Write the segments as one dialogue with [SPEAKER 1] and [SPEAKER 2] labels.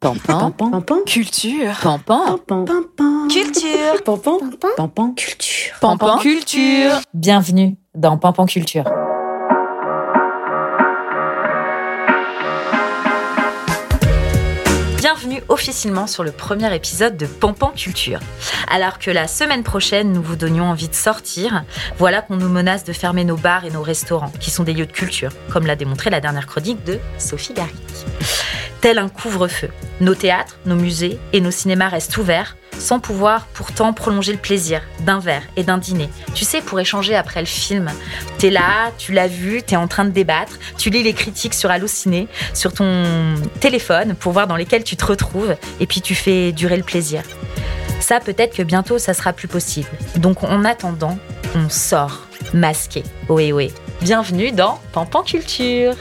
[SPEAKER 1] Pampan,
[SPEAKER 2] Pampan,
[SPEAKER 1] culture,
[SPEAKER 2] pampan,
[SPEAKER 1] pampan,
[SPEAKER 2] culture,
[SPEAKER 1] pampan,
[SPEAKER 2] pampan, culture.
[SPEAKER 1] pampan, culture.
[SPEAKER 3] Bienvenue dans Pampan Culture.
[SPEAKER 4] Bienvenue officiellement sur le premier épisode de Pampan Culture. Alors que la semaine prochaine, nous vous donnions envie de sortir, voilà qu'on nous menace de fermer nos bars et nos restaurants, qui sont des lieux de culture, comme l'a démontré la dernière chronique de Sophie Garrick. Tel un couvre-feu, nos théâtres, nos musées et nos cinémas restent ouverts, sans pouvoir pourtant prolonger le plaisir d'un verre et d'un dîner. Tu sais, pour échanger après le film. T'es là, tu l'as vu, t'es en train de débattre, tu lis les critiques sur Allociné, sur ton téléphone, pour voir dans lesquels tu te retrouves, et puis tu fais durer le plaisir. Ça, peut-être que bientôt, ça sera plus possible. Donc, en attendant, on sort, masqué. Oui, oui. Bienvenue dans Pampan Culture.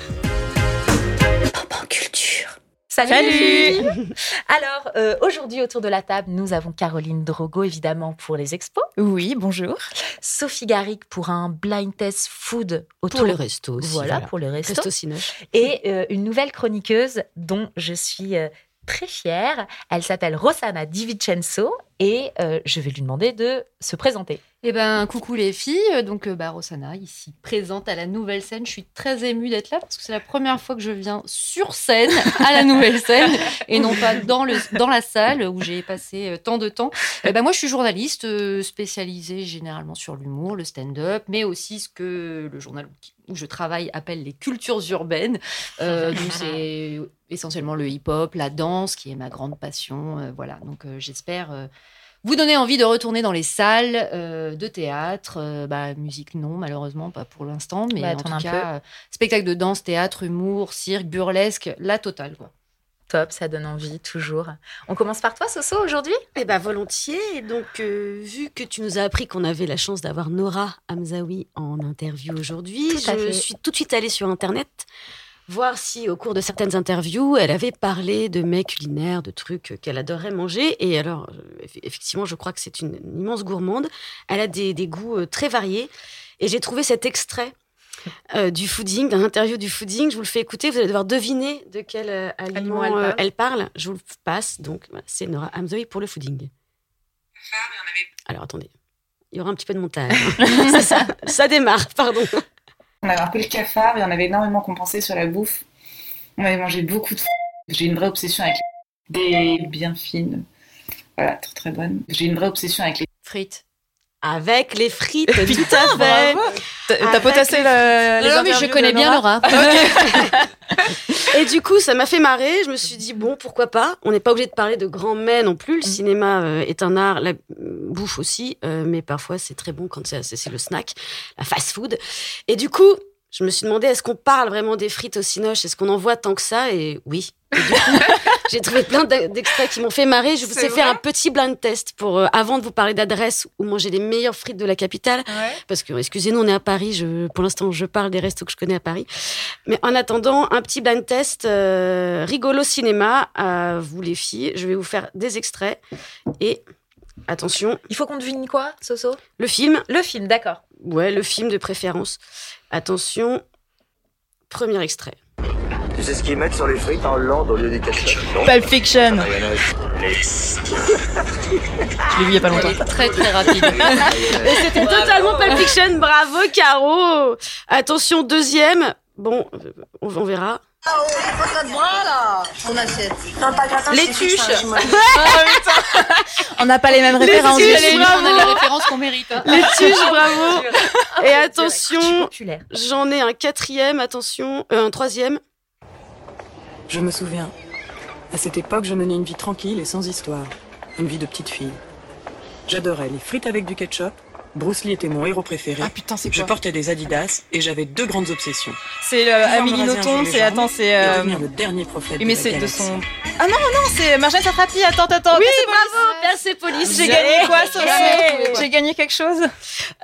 [SPEAKER 2] Pampan, culture.
[SPEAKER 4] Salut, Alors, euh, aujourd'hui, autour de la table, nous avons Caroline Drogo, évidemment, pour les expos.
[SPEAKER 1] Oui, bonjour.
[SPEAKER 4] Sophie Garrick pour un blind test food autour
[SPEAKER 2] Pour le resto aussi.
[SPEAKER 4] Voilà, pour le resto.
[SPEAKER 2] Resto.
[SPEAKER 4] Et euh, une nouvelle chroniqueuse dont je suis euh, très fière. Elle s'appelle Rossana Di Vincenzo et euh, je vais lui demander de se présenter.
[SPEAKER 5] Eh ben, coucou les filles. Donc, euh, bah, Rossana, ici présente à la nouvelle scène. Je suis très émue d'être là parce que c'est la première fois que je viens sur scène à la nouvelle scène et non pas dans, le, dans la salle où j'ai passé euh, tant de temps. Eh ben, moi, je suis journaliste spécialisée généralement sur l'humour, le stand-up, mais aussi ce que le journal où je travaille appelle les cultures urbaines. Donc, c'est essentiellement le hip-hop, la danse qui est ma grande passion. Voilà. Donc, j'espère. Vous donner envie de retourner dans les salles euh, de théâtre, euh, bah, musique non malheureusement pas pour l'instant, mais
[SPEAKER 4] Bah,
[SPEAKER 5] en tout cas euh, spectacle de danse, théâtre, humour, cirque, burlesque, la totale quoi.
[SPEAKER 4] Top, ça donne envie, toujours. On commence par toi, Soso, aujourd'hui?
[SPEAKER 2] Eh ben volontiers. Donc, euh, vu que tu nous as appris qu'on avait la chance d'avoir Nora Hamzaoui en interview aujourd'hui, je
[SPEAKER 4] fait.
[SPEAKER 2] suis tout de suite allée sur Internet voir si au cours de certaines interviews, elle avait parlé de mets culinaires, de trucs qu'elle adorait manger. Et alors, euh, eff- effectivement, je crois que c'est une, une immense gourmande. Elle a des, des goûts euh, très variés. Et j'ai trouvé cet extrait euh, du fooding, d'un interview du fooding. Je vous le fais écouter. Vous allez devoir deviner de quel euh, aliment,
[SPEAKER 4] elle
[SPEAKER 2] euh,
[SPEAKER 4] parle.
[SPEAKER 2] elle parle. Je vous le passe. Donc, voilà, c'est Nora Hamzaoui pour le fooding. Alors, attendez. Il y aura un petit peu de montage. ça, ça, ça démarre, pardon.
[SPEAKER 6] On avait un peu le cafard et on avait énormément compensé sur la bouffe. On avait mangé beaucoup de J'ai une vraie obsession avec les des bien fines. Voilà, très très bonnes. J'ai une vraie obsession avec les
[SPEAKER 5] Frites.
[SPEAKER 2] Avec les frites, tout à fait.
[SPEAKER 1] T'as potassé
[SPEAKER 2] les-
[SPEAKER 1] le, les
[SPEAKER 5] Non, mais je connais bien Laura.
[SPEAKER 2] Et du coup, ça m'a fait marrer. Je me suis dit, bon, pourquoi pas? On n'est pas obligé de parler de grands mets non plus. Le cinéma euh, est un art, la bouffe aussi. euh, mais parfois, c'est très bon quand c'est le snack, la fast-food. Et du coup, je me suis demandé, est-ce qu'on parle vraiment des frites au cinoche? Est-ce qu'on en voit tant que ça? Et oui. Et du coup, j'ai trouvé plein d'e- d'extraits qui m'ont fait marrer. Je vous ai fait un petit blind test pour, euh, avant de vous parler d'adresse où manger les meilleures frites de la capitale. Parce que, excusez-nous, on est à Paris. Je, pour l'instant, je parle des restos que je connais à Paris. Mais en attendant, un petit blind test euh, rigolo cinéma à vous les filles. Je vais vous faire des extraits. Et attention,
[SPEAKER 4] Il faut qu'on devine quoi, Soso?
[SPEAKER 2] Le film.
[SPEAKER 4] Le film, d'accord.
[SPEAKER 2] Ouais, le film de préférence. Attention, premier extrait.
[SPEAKER 7] Tu sais ce qu'ils mettent sur les frites en Hollande au lieu du ketchup non?
[SPEAKER 1] Pulp Fiction. Je l'ai vu il y a pas longtemps.
[SPEAKER 5] Elle est très très rapide.
[SPEAKER 2] Et c'était totalement Pulp Fiction. Bravo, Caro. Attention, deuxième. Bon, on, on verra.
[SPEAKER 4] Les tuches
[SPEAKER 1] On n'a pas les mêmes références.
[SPEAKER 2] tuches,
[SPEAKER 5] Allez,
[SPEAKER 2] bravo.
[SPEAKER 5] on a les références qu'on mérite. hein.
[SPEAKER 2] Les tuches, bravo. Et attention, j'en ai un quatrième. Attention, euh, un troisième.
[SPEAKER 8] Je me souviens. À cette époque, je menais une vie tranquille et sans histoire. Une vie de petite fille. J'adorais les frites avec du ketchup. Bruce Lee était mon héros préféré.
[SPEAKER 1] Ah putain, c'est
[SPEAKER 8] je
[SPEAKER 1] quoi
[SPEAKER 8] portais des Adidas et j'avais deux grandes obsessions.
[SPEAKER 1] C'est
[SPEAKER 8] me
[SPEAKER 1] Amélie Nothomb, c'est attends, c'est euh,
[SPEAKER 8] devenir le dernier prophète
[SPEAKER 1] oui, mais
[SPEAKER 8] de la
[SPEAKER 1] c'est de son Ah non non non, c'est Marjane Satrapi. Attends attends.
[SPEAKER 2] Oui, bravo, Persepolis.
[SPEAKER 1] J'ai gagné quoi. Soso J'ai gagné quelque chose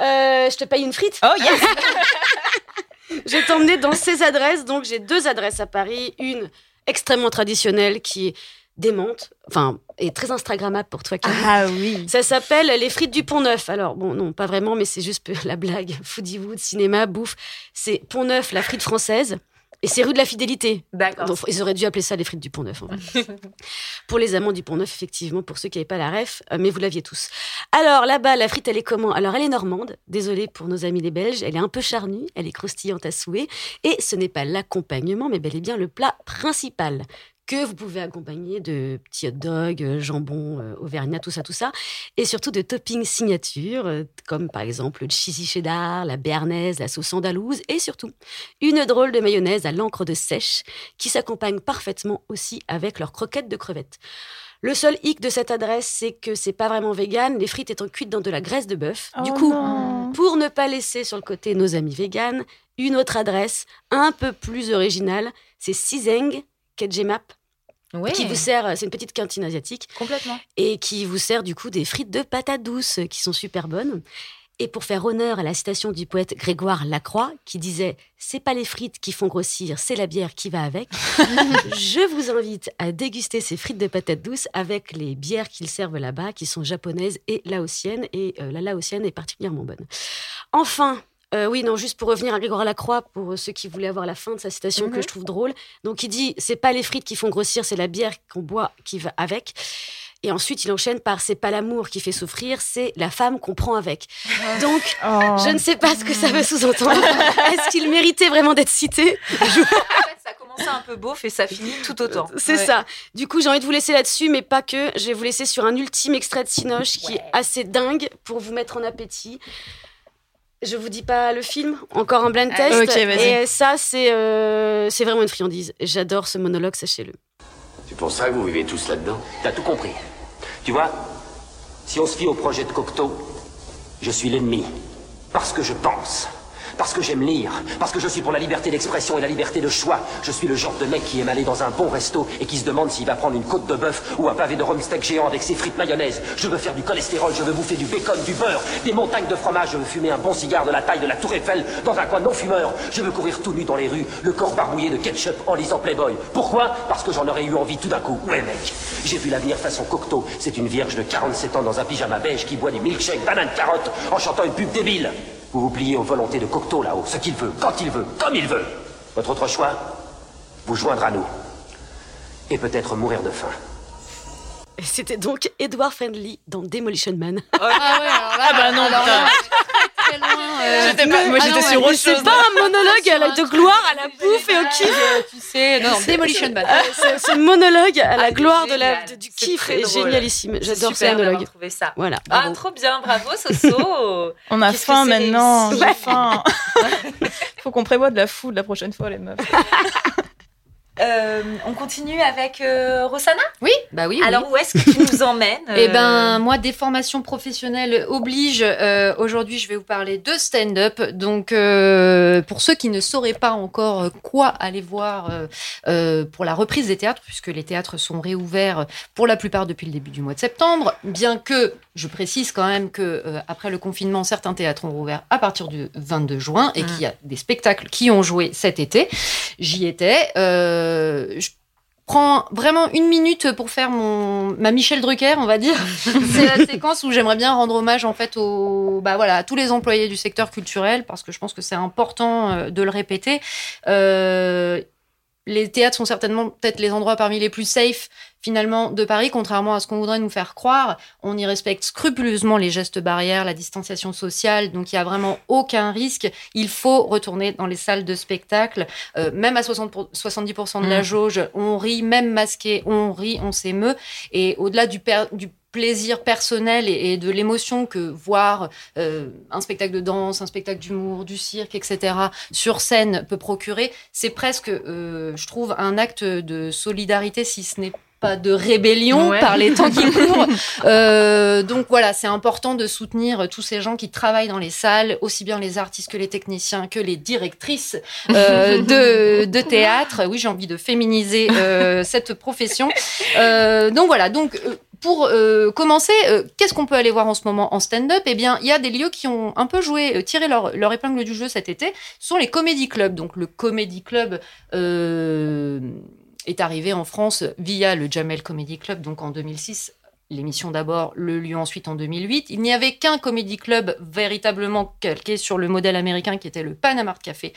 [SPEAKER 2] Euh, je te paye une frite.
[SPEAKER 1] Oh yes
[SPEAKER 2] Je vais t'emmener dans ces adresses. Donc, j'ai deux adresses à Paris. Une extrêmement traditionnelle qui est démente, enfin, et très Instagrammable pour toi, Camille.
[SPEAKER 1] Ah oui.
[SPEAKER 2] Ça s'appelle les frites du Pont Neuf. Alors, bon, non, pas vraiment, mais c'est juste la blague. Foodie Wood, cinéma, bouffe. C'est Pont Neuf, la frite française. Et c'est rue de la Fidélité.
[SPEAKER 4] D'accord.
[SPEAKER 2] Donc, ils auraient dû appeler ça les frites du Pont Neuf. en fait. pour les amants du Pont Neuf, effectivement, pour ceux qui n'avaient pas la ref, euh, mais vous l'aviez tous. Alors là-bas, la frite, elle est comment? Alors elle est normande. Désolée pour nos amis les Belges. Elle est un peu charnue, elle est croustillante à souhait. Et ce n'est pas l'accompagnement, mais bel et bien le plat principal que vous pouvez accompagner de petits hot dogs, euh, jambon, euh, auvergnat, tout ça, tout ça, et surtout de toppings signature, euh, comme par exemple le cheesy cheddar, la béarnaise, la sauce andalouse, et surtout une drôle de mayonnaise à l'encre de sèche, qui s'accompagne parfaitement aussi avec leurs croquettes de crevettes. Le seul hic de cette adresse, c'est que c'est pas vraiment vegan, les frites étant cuites dans de la graisse de bœuf. du
[SPEAKER 1] Oh
[SPEAKER 2] coup,
[SPEAKER 1] non.
[SPEAKER 2] pour ne pas laisser sur le côté nos amis véganes, une autre adresse un peu plus originale, c'est Sizeng Kedjemap,
[SPEAKER 4] Oui,
[SPEAKER 2] qui vous sert, c'est une petite cantine asiatique,
[SPEAKER 4] complètement.
[SPEAKER 2] et qui vous sert du coup des frites de patates douces qui sont super bonnes. Et pour faire honneur à la citation du poète Grégoire Lacroix, qui disait C'est pas les frites qui font grossir, c'est la bière qui va avec. je vous invite à déguster ces frites de patates douces avec les bières qu'ils servent là-bas, qui sont japonaises et laotiennes. Et euh, la laotienne est particulièrement bonne. Enfin, euh, oui, non, juste pour revenir à Grégoire Lacroix, pour ceux qui voulaient avoir la fin de sa citation que je trouve drôle. Donc, il dit c'est pas les frites qui font grossir, c'est la bière qu'on boit qui va avec. Et ensuite, il enchaîne par c'est pas l'amour qui fait souffrir, c'est la femme qu'on prend avec. Donc,
[SPEAKER 1] Oh.
[SPEAKER 2] je ne sais pas ce que ça veut sous-entendre. Est-ce qu'il méritait vraiment d'être cité?
[SPEAKER 4] En fait, ça a commencé un peu beauf et ça finit tout autant.
[SPEAKER 2] C'est
[SPEAKER 4] Ouais.
[SPEAKER 2] ça. Du coup, j'ai envie de vous laisser là-dessus, mais pas que. Je vais vous laisser sur un ultime extrait de Cinoche qui est assez dingue pour vous mettre en appétit. Je vous dis pas le film, encore un blind test.
[SPEAKER 1] Ok, vas-y.
[SPEAKER 2] Et ça, c'est euh, c'est vraiment une friandise. J'adore ce monologue, sachez-le.
[SPEAKER 9] C'est pour ça que vous vivez tous là-dedans T'as tout compris. Tu vois, si on se fie au projet de Cocteau, je suis l'ennemi. Parce que je pense. Parce que j'aime lire. Parce que je suis pour la liberté d'expression et la liberté de choix. Je suis le genre de mec qui aime aller dans un bon resto et qui se demande s'il va prendre une côte de bœuf ou un pavé de rhum steak géant avec ses frites mayonnaise. Je veux faire du cholestérol, je veux bouffer du bacon, du beurre, des montagnes de fromage. Je veux fumer un bon cigare de la taille de la Tour Eiffel dans un coin non fumeur. Je veux courir tout nu dans les rues, le corps barbouillé de ketchup en lisant Playboy. Pourquoi? Parce que j'en aurais eu envie tout d'un coup. Ouais mec, j'ai vu l'avenir façon Cocteau. C'est une vierge de 47 ans dans un pyjama beige qui boit du milkshake banane carotte en chantant une pub débile. Vous vous pliez aux volontés de Cocteau là-haut, ce qu'il veut, quand il veut, comme il veut. Votre autre choix Vous joindre à nous. Et peut-être mourir de faim.
[SPEAKER 2] Et c'était donc Edward Friendly dans Demolition Man.
[SPEAKER 5] Ah ouais, alors là,
[SPEAKER 1] Ah bah non,
[SPEAKER 5] alors
[SPEAKER 1] putain.
[SPEAKER 5] là,
[SPEAKER 1] J'étais pas- moi, j'étais sur autre
[SPEAKER 2] C'est
[SPEAKER 1] chose.
[SPEAKER 2] pas un monologue à la- de gloire à la bouffe et au kiff.
[SPEAKER 5] euh, Tu sais, non, non, Demolition Man.
[SPEAKER 2] C'est ce monologue à la
[SPEAKER 4] Ah,
[SPEAKER 2] gloire de la, du
[SPEAKER 4] C'est
[SPEAKER 2] kiff est génialissime.
[SPEAKER 4] C'est
[SPEAKER 2] J'adore ce monologue.
[SPEAKER 4] trouvé ça.
[SPEAKER 2] Voilà.
[SPEAKER 4] Ah, trop bien, bravo Soso.
[SPEAKER 1] On a faim
[SPEAKER 4] c'est
[SPEAKER 1] maintenant. J'ai faim. Faut qu'on prévoie de la food la prochaine fois, les meufs.
[SPEAKER 4] Euh, on continue avec euh, Rosanna
[SPEAKER 5] Oui, bah oui. oui.
[SPEAKER 4] Alors où est-ce que tu nous emmènes
[SPEAKER 5] Eh
[SPEAKER 4] euh,
[SPEAKER 5] ben, moi, des formations professionnelles oblige. Euh, Aujourd'hui, je vais vous parler de stand-up. Donc, euh, pour ceux qui ne sauraient pas encore quoi aller voir euh, euh, pour la reprise des théâtres, puisque les théâtres sont réouverts pour la plupart depuis le début du mois de septembre, bien que je précise quand même que euh, après le confinement, certains théâtres ont rouvert à partir du 22 juin et
[SPEAKER 4] Mm.
[SPEAKER 5] qu'il y a des spectacles qui ont joué cet été. J'y étais. Euh, je prends vraiment une minute pour faire mon ma Michel Drucker, on va dire. C'est la séquence où j'aimerais bien rendre hommage en fait aux bah voilà à tous les employés du secteur culturel parce que je pense que c'est important euh, de le répéter. Euh, les théâtres sont certainement peut-être les endroits parmi les plus safe finalement de Paris, contrairement à ce qu'on voudrait nous faire croire. On y respecte scrupuleusement les gestes barrières, la distanciation sociale, donc il y a vraiment aucun risque. Il faut retourner dans les salles de spectacle, Euh, même à 60 pour- 70% de la
[SPEAKER 4] Mm.
[SPEAKER 5] jauge, on rit, même masqué, on rit, on s'émeut. Et au-delà du, per- du plaisir personnel et, et de l'émotion que voir euh, un spectacle de danse, un spectacle d'humour, du cirque, etc. sur scène peut procurer, c'est presque, euh, je trouve, un acte de solidarité, si ce n'est pas de rébellion
[SPEAKER 4] Ouais.
[SPEAKER 5] par les temps qui courent. Euh, donc voilà, c'est important de soutenir tous ces gens qui travaillent dans les salles, aussi bien les artistes que les techniciens, que les directrices euh, de, de théâtre. Oui, j'ai envie de féminiser euh, cette profession. Donc voilà, donc pour euh, commencer, euh, qu'est-ce qu'on peut aller voir en ce moment en stand-up? Eh bien, il y a des lieux qui ont un peu joué, euh, tiré leur, épingle du jeu cet été, ce sont les comédie clubs. Donc le comédie club est arrivé en France via le Jamel Comedy Club, donc en 2006. L'émission d'abord, le lieu ensuite en 2008. Il n'y avait qu'un comédie club véritablement calqué sur le modèle américain qui était le Panama Café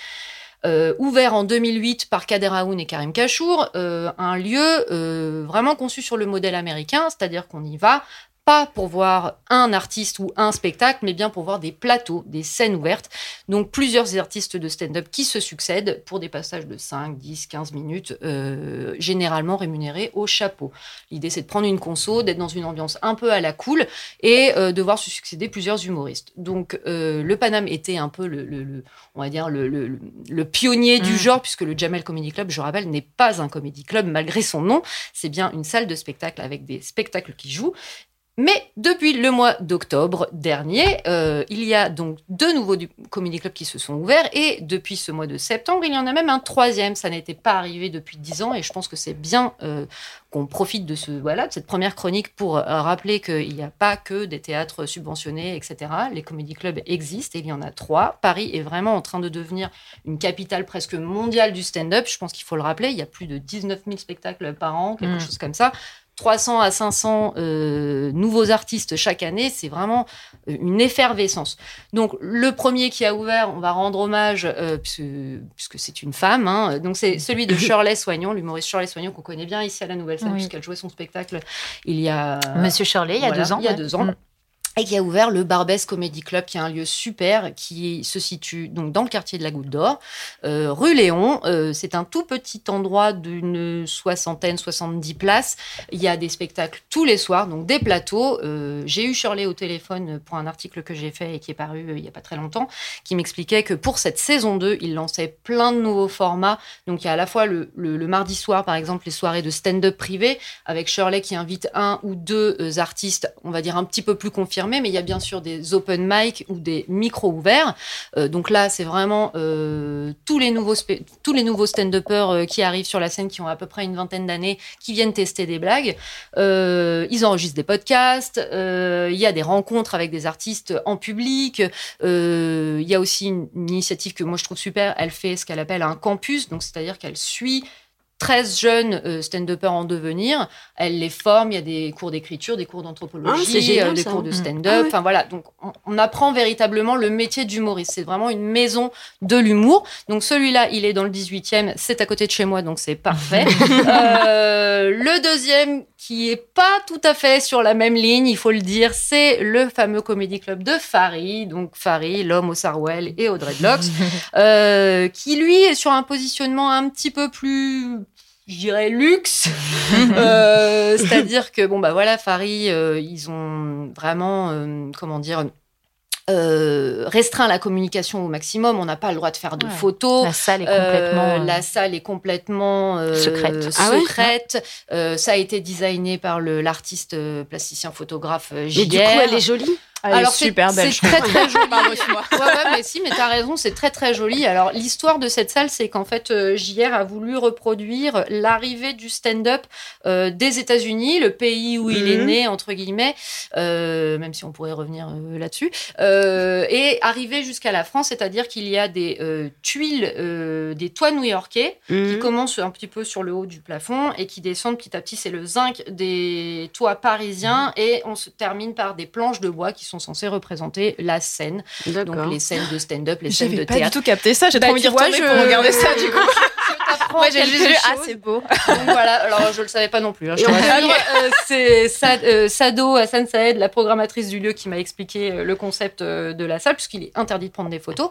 [SPEAKER 5] euh, ouvert en 2008 par Kader Aoun et Karim Kachour, euh, un lieu euh, vraiment conçu sur le modèle américain, c'est-à-dire qu'on y va pas pour voir un artiste ou un spectacle, mais bien pour voir des plateaux, des scènes ouvertes. Donc plusieurs artistes de stand-up qui se succèdent pour des passages de 5, 10, 15 minutes, euh, généralement rémunérés au chapeau. L'idée, c'est de prendre une conso, d'être dans une ambiance un peu à la cool et euh, de voir se succéder plusieurs humoristes. Donc euh, le Paname était un peu le, le- le- on va dire le, le- le pionnier du
[SPEAKER 1] Mm.
[SPEAKER 5] genre, puisque le Jamel Comedy Club, je rappelle, n'est pas un comedy club malgré son nom. C'est bien une salle de spectacle avec des spectacles qui jouent. Mais depuis le mois d'octobre dernier, euh, il y a donc deux nouveaux comedy clubs qui se sont ouverts et depuis ce mois de septembre, il y en a même un troisième. Ça n'était pas arrivé depuis dix ans et je pense que c'est bien euh, qu'on profite de ce voilà de cette première chronique pour euh, rappeler qu'il n'y a pas que des théâtres subventionnés, etc. Les comedy clubs existent et il y en a trois. Paris est vraiment en train de devenir une capitale presque mondiale du stand-up. Je pense qu'il faut le rappeler. Il y a plus de 19 000 spectacles par an, quelque
[SPEAKER 1] Mm.
[SPEAKER 5] chose comme ça. 300 à 500 euh, nouveaux artistes chaque année, c'est vraiment euh, une effervescence. Donc le premier qui a ouvert, on va rendre hommage euh, puisque, c'est une femme. hein. donc c'est celui de Shirley Soignon, l'humoriste Shirley Soignon qu'on connaît bien ici à la Nouvelle Scène
[SPEAKER 4] Oui.
[SPEAKER 5] puisqu'elle jouait son spectacle il y a
[SPEAKER 4] Monsieur Shirley, il y a deux ans.
[SPEAKER 5] Il y a
[SPEAKER 4] ouais.
[SPEAKER 5] deux ans.
[SPEAKER 4] Mm.
[SPEAKER 5] Et qui a ouvert le Barbès Comedy Club, qui est un lieu super, qui se situe donc dans le quartier de la Goutte d'Or, euh, rue Léon. Euh, c'est un tout petit endroit d'une soixantaine, 70 places. Il y a des spectacles tous les soirs, donc des plateaux. Euh, j'ai eu Shirley au téléphone pour un article que j'ai fait et qui est paru il n'y a pas très longtemps, qui m'expliquait que pour cette saison 2, il lançait plein de nouveaux formats. Donc il y a à la fois le, mardi soir, par exemple, les soirées de stand-up privé, avec Shirley qui invite un ou deux artistes, on va dire un petit peu plus confirmés, mais il y a bien sûr des open mic ou des micros ouverts. Euh, donc là, c'est vraiment euh, tous les nouveaux nouveaux stand-uppers euh, qui arrivent sur la scène, qui ont à peu près une vingtaine d'années, qui viennent tester des blagues. Ils enregistrent des podcasts. Il y a des rencontres avec des artistes en public. Il y a aussi une, une initiative que moi je trouve super. Elle fait ce qu'elle appelle un campus, donc c'est-à-dire qu'elle suit 13 jeunes euh, stand-uppers en devenir. Elle les forme. Il y a des cours d'écriture, des cours
[SPEAKER 2] Ah,
[SPEAKER 5] d'anthropologie, euh, des
[SPEAKER 2] ça.
[SPEAKER 5] cours de
[SPEAKER 2] Mm.
[SPEAKER 5] stand-up.
[SPEAKER 2] Ah ouais.
[SPEAKER 5] Enfin voilà. Donc on, on apprend véritablement le métier d'humoriste. C'est vraiment une maison de l'humour. Donc celui-là, il est dans le 18e. C'est à côté de chez moi, donc c'est parfait. Euh, le deuxième, qui est pas tout à fait sur la même ligne, il faut le dire, c'est le fameux comédie club de Farid. Donc Farid, l'homme au Sarwell et au dreadlocks, euh, qui lui est sur un positionnement un petit peu plus je dirais luxe, Euh, c'est-à-dire que bon bah voilà Farid, euh, ils ont vraiment euh, comment dire euh, restreint la communication au maximum. On n'a pas le droit de faire de
[SPEAKER 4] Ouais.
[SPEAKER 5] photos.
[SPEAKER 4] La salle est
[SPEAKER 5] Euh,
[SPEAKER 4] complètement. euh,
[SPEAKER 5] la salle est complètement euh,
[SPEAKER 4] Secrète.
[SPEAKER 2] Ah ouais
[SPEAKER 5] secrète. Euh, ça a été designé par le- l'artiste euh, plasticien photographe euh,
[SPEAKER 2] Mais du coup, elle est jolie.
[SPEAKER 1] Elle
[SPEAKER 5] Alors, c'est-
[SPEAKER 1] super belle.
[SPEAKER 5] C'est très très joli. Ouais, ouais, mais si, mais t'as raison, c'est très très joli. Alors l'histoire de cette salle, c'est qu'en fait euh, JR a voulu reproduire l'arrivée du stand-up euh, des États-Unis, le pays où il est
[SPEAKER 2] Mhm.
[SPEAKER 5] né entre guillemets, euh, même si on pourrait revenir euh, là-dessus, euh, et arriver jusqu'à la France, c'est-à-dire qu'il y a des euh, tuiles, euh, des toits new-yorkais qui
[SPEAKER 2] Mhm.
[SPEAKER 5] commencent un petit peu sur le haut du plafond et qui descendent petit à petit. C'est le zinc des toits parisiens et on se termine par des planches de bois qui sont censées représenter la scène. Donc les scènes de stand-up, les scènes de
[SPEAKER 1] J'avais pas du
[SPEAKER 5] théâtre.
[SPEAKER 1] tout capté ça. J'ai
[SPEAKER 5] Bah,
[SPEAKER 1] trop envie
[SPEAKER 5] tu
[SPEAKER 1] d'y
[SPEAKER 5] vois,
[SPEAKER 1] retourner
[SPEAKER 5] je-
[SPEAKER 1] pour regarder ça du coup. Moi j'ai juste vu ah c'est beau.
[SPEAKER 5] Donc voilà, alors je le savais pas non plus. hein, Euh, c'est Sa- euh, Sado Hassan Saed, la programmatrice du lieu, qui m'a expliqué euh, le concept euh, de la salle, puisqu'il est interdit de prendre des photos.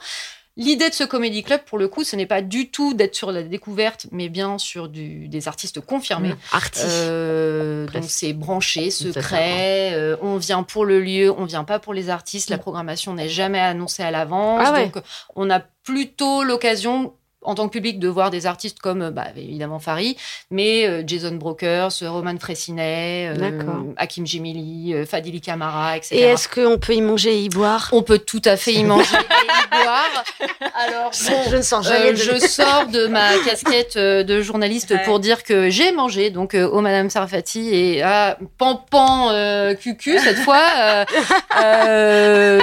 [SPEAKER 5] L'idée de ce comédie club, pour le coup, ce n'est pas du tout d'être sur la découverte, mais bien sur du, des artistes confirmés.
[SPEAKER 2] Artiste.
[SPEAKER 5] Euh, donc c'est branché, secret. euh, on vient pour le lieu, on vient pas pour les artistes. La programmation n'est jamais annoncée à l'avance.
[SPEAKER 2] Ah ouais.
[SPEAKER 5] Donc on a plutôt l'occasion en tant que public de voir des artistes comme euh, bah, évidemment Farid, mais euh, Jason Brokers, euh, Roman Fressinet, euh. Hakim Gemili, euh, Fadili Camara, etc.
[SPEAKER 2] Et est-ce qu'on peut y manger et y boire?
[SPEAKER 5] On peut tout à fait y manger et y boire. Alors bon,
[SPEAKER 2] Je ne sors jamais de...
[SPEAKER 5] je sors de ma casquette de journaliste
[SPEAKER 2] Ouais.
[SPEAKER 5] pour dire que j'ai mangé donc au Madame Sarfati et à Pampan Cucu cette fois.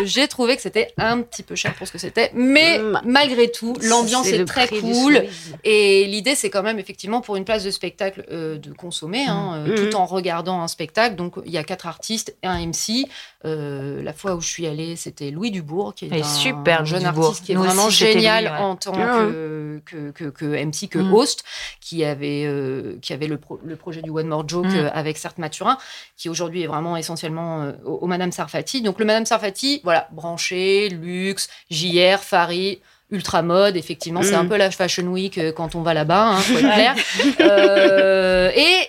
[SPEAKER 5] j'ai trouvé que c'était un petit peu cher pour ce que c'était, mais
[SPEAKER 2] Mm.
[SPEAKER 5] malgré tout, l'ambiance est, très cool. Et l'idée, c'est quand même effectivement pour une place de spectacle euh, de consommer, hein, euh,
[SPEAKER 2] Mhm.
[SPEAKER 5] tout en regardant un spectacle. Donc il y a quatre artistes et un MC. Euh, la fois où je suis allée, c'était Louis Dubourg, qui est
[SPEAKER 4] Et
[SPEAKER 5] un
[SPEAKER 4] super,
[SPEAKER 5] jeune
[SPEAKER 4] Dubourg.
[SPEAKER 5] artiste qui est
[SPEAKER 4] Nous
[SPEAKER 5] vraiment
[SPEAKER 4] aussi,
[SPEAKER 5] génial
[SPEAKER 4] lui, ouais.
[SPEAKER 5] en tant
[SPEAKER 2] ouais.
[SPEAKER 5] que, que, que, que MC, que
[SPEAKER 4] Mhm.
[SPEAKER 5] host, qui avait, euh, qui avait le, pro- le projet du One More Joke euh, avec Certes Mathurin, qui aujourd'hui est vraiment essentiellement euh, au, au Madame Sarfati. Donc le Madame Sarfati, voilà, branché, luxe, JR, Fari. Ultra mode, effectivement, c'est un peu la Fashion Week euh, quand on va là-bas, hein, faut être clair. Euh, et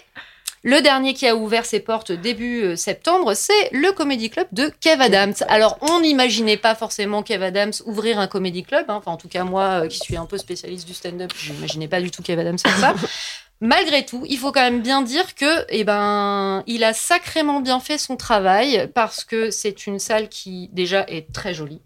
[SPEAKER 5] le dernier qui a ouvert ses portes début euh, septembre, c'est le Comedy Club de Kev Adams. Alors, on n'imaginait pas forcément Kev Adams ouvrir un Comedy Club. hein. Enfin, en tout cas, moi, qui suis un peu spécialiste du stand-up, je n'imaginais pas du tout Kev Adams faire ça. Malgré tout, il faut quand même bien dire que, eh ben, il a sacrément bien fait son travail parce que c'est une salle qui déjà est très jolie.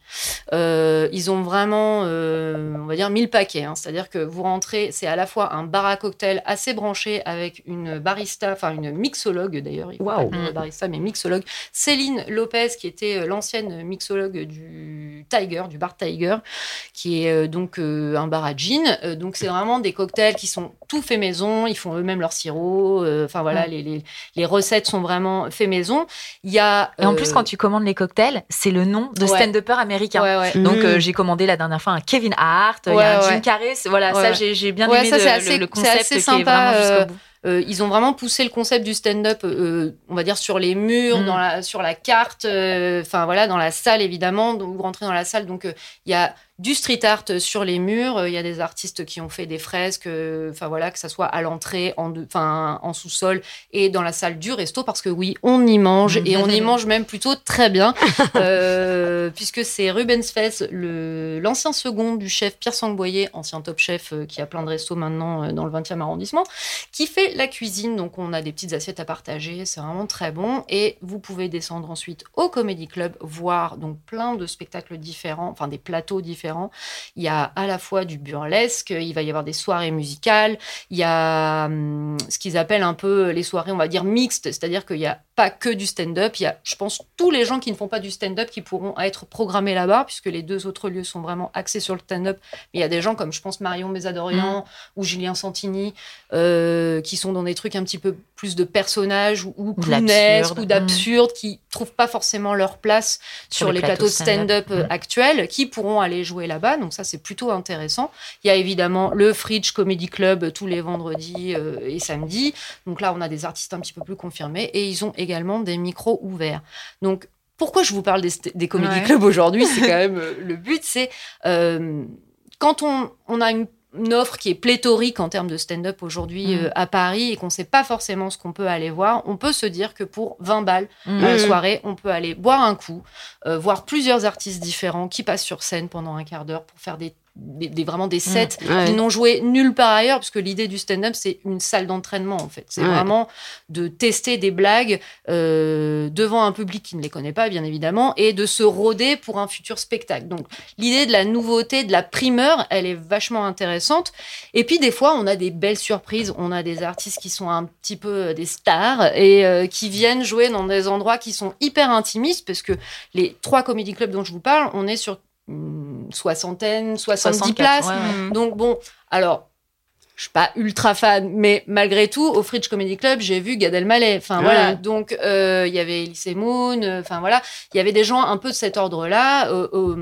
[SPEAKER 5] Euh, ils ont vraiment, euh, on va dire, mille paquets. hein. C'est-à-dire que vous rentrez, c'est à la fois un bar à cocktail assez branché avec une barista, enfin une mixologue d'ailleurs, il
[SPEAKER 2] Waouh.
[SPEAKER 5] pas barista, mais mixologue, Céline Lopez, qui était euh, l'ancienne mixologue du Tiger, du bar Tiger, qui est donc euh, un bar à gin. Donc c'est vraiment des cocktails qui sont tout fait maison, ils font eux-mêmes leur sirop. euh, Enfin voilà, les, les, les recettes sont vraiment fait maison. Il y a
[SPEAKER 4] Et en plus,
[SPEAKER 5] euh,
[SPEAKER 4] quand tu commandes les cocktails, c'est le nom de
[SPEAKER 5] Ouais.
[SPEAKER 4] stand-upper américain.
[SPEAKER 5] ouais, ouais.
[SPEAKER 4] Donc euh, j'ai commandé la dernière fois un Kevin Hart, il y
[SPEAKER 5] Ouais,
[SPEAKER 4] a un Jim. Carrey, voilà
[SPEAKER 5] Ouais,
[SPEAKER 4] ça
[SPEAKER 5] ouais.
[SPEAKER 4] j'ai bien
[SPEAKER 5] Ouais,
[SPEAKER 4] aimé
[SPEAKER 5] ça,
[SPEAKER 4] le-
[SPEAKER 5] assez-
[SPEAKER 4] le concept
[SPEAKER 5] assez
[SPEAKER 4] qui est
[SPEAKER 5] sympa,
[SPEAKER 4] vraiment jusqu'au bout.
[SPEAKER 5] Euh, ils ont vraiment poussé le concept du stand-up, euh, on va dire sur les murs,
[SPEAKER 4] Mm.
[SPEAKER 5] dans la, sur la carte, euh, enfin voilà, dans la salle évidemment. Donc vous rentrez dans la salle, donc euh, il y a du street art sur les murs. euh, Il y a des artistes qui ont fait des fresques, euh, enfin voilà, que ça soit à l'entrée, en, deux- enfin en sous-sol et dans la salle du resto, parce que oui, on y mange et on y mange même plutôt très bien, euh, puisque c'est Rubens Fess, l'ancien second du chef Pierre Sangboyer, ancien top chef qui a plein de restos maintenant dans le 20e arrondissement, qui fait la cuisine. Donc on a des petites assiettes à partager, c'est vraiment très bon. Et vous pouvez descendre ensuite au Comedy Club, voir donc plein de spectacles différents, enfin des plateaux différents. Il y a à la fois du burlesque, il va y avoir des soirées musicales, il y a hum, ce qu'ils appellent un peu les soirées, on va dire mixtes, c'est-à-dire qu'il n'y a pas que du stand-up, il y a, je pense, tous les gens qui ne font pas du stand-up qui pourront être programmés là-bas, puisque les deux autres lieux sont vraiment axés sur le stand-up. Mais il y a des gens comme, je pense, Marion Mésadorian ou Julien Santini, euh, qui sont dans des trucs un petit peu plus de personnages ou, ou clownesques ou d'absurde, qui trouvent pas forcément leur place sur, les, plateaux de stand-up euh,
[SPEAKER 4] Mm.
[SPEAKER 5] actuels, qui pourront aller jouer là-bas. Donc ça, c'est plutôt intéressant. Il y a évidemment le Fridge Comedy Club tous les vendredis euh, et samedis. Donc là, on a des artistes un petit peu plus confirmés et ils ont également des micros ouverts. Donc pourquoi je vous parle des, des comédie
[SPEAKER 4] Ouais.
[SPEAKER 5] clubs aujourd'hui? C'est quand même euh, le but, c'est euh, quand on, on a une, une offre qui est pléthorique en termes de stand-up aujourd'hui
[SPEAKER 4] Mm.
[SPEAKER 5] euh, à Paris et qu'on ne sait pas forcément ce qu'on peut aller voir, on peut se dire que pour 20 balles
[SPEAKER 4] Mm.
[SPEAKER 5] à la
[SPEAKER 2] Mm.
[SPEAKER 5] soirée, on peut aller boire un coup, euh, voir plusieurs artistes différents qui passent sur scène pendant un quart d'heure pour faire des, des- des- vraiment des sets
[SPEAKER 2] Ouais.
[SPEAKER 5] qu'ils n'ont joué nulle part ailleurs, parce que l'idée du stand-up, c'est une salle d'entraînement, en fait. C'est
[SPEAKER 2] Ouais.
[SPEAKER 5] vraiment de tester des blagues euh, devant un public qui ne les connaît pas, bien évidemment, et de se rôder pour un futur spectacle. Donc, l'idée de la nouveauté, de la primeur, elle est vachement intéressante. Et puis, des fois, on a des belles surprises. On a des artistes qui sont un petit peu euh, des stars et euh, qui viennent jouer dans des endroits qui sont hyper intimistes, parce que les trois comédie clubs dont je vous parle, on est sur soixantaine, 70
[SPEAKER 4] 64,
[SPEAKER 5] places.
[SPEAKER 4] ouais, ouais.
[SPEAKER 5] Donc bon, alors, je suis pas ultra fan, mais malgré tout, au Fridge Comedy Club, j'ai vu Gad Elmaleh. Enfin
[SPEAKER 2] Ouais.
[SPEAKER 5] voilà, donc euh, il y avait Elise Moon, euh, enfin voilà, il y avait des gens un peu de cet ordre-là. Euh, au-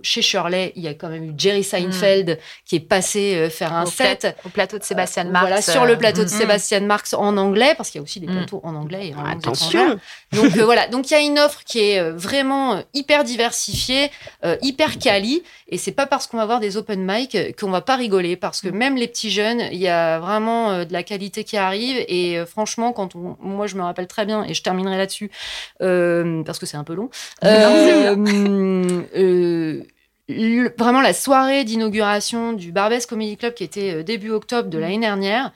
[SPEAKER 5] chez Shirley, il y a quand même eu Jerry Seinfeld qui est passé euh, faire un
[SPEAKER 4] Au
[SPEAKER 5] set.
[SPEAKER 4] au plateau de Sébastien
[SPEAKER 5] Euh,
[SPEAKER 4] Marx.
[SPEAKER 5] Voilà, sur le plateau de
[SPEAKER 4] mm.
[SPEAKER 5] Sébastien Marx en anglais, parce qu'il y a aussi des
[SPEAKER 4] Mm.
[SPEAKER 5] plateaux en anglais et en.
[SPEAKER 2] Attention.
[SPEAKER 5] Donc euh, voilà, donc il y a une offre qui est euh, vraiment euh, hyper diversifiée, euh, hyper quali, et c'est pas parce qu'on va voir des open mic euh, qu'on va pas rigoler, parce que même les petits jeunes, il y a vraiment euh, de la qualité qui arrive, et euh, franchement, quand on, moi je me rappelle très bien, et je terminerai là-dessus euh, parce que c'est un peu long. Euh, euh, le- vraiment la soirée d'inauguration du Barbès Comedy Club qui était euh, début octobre de l'année dernière.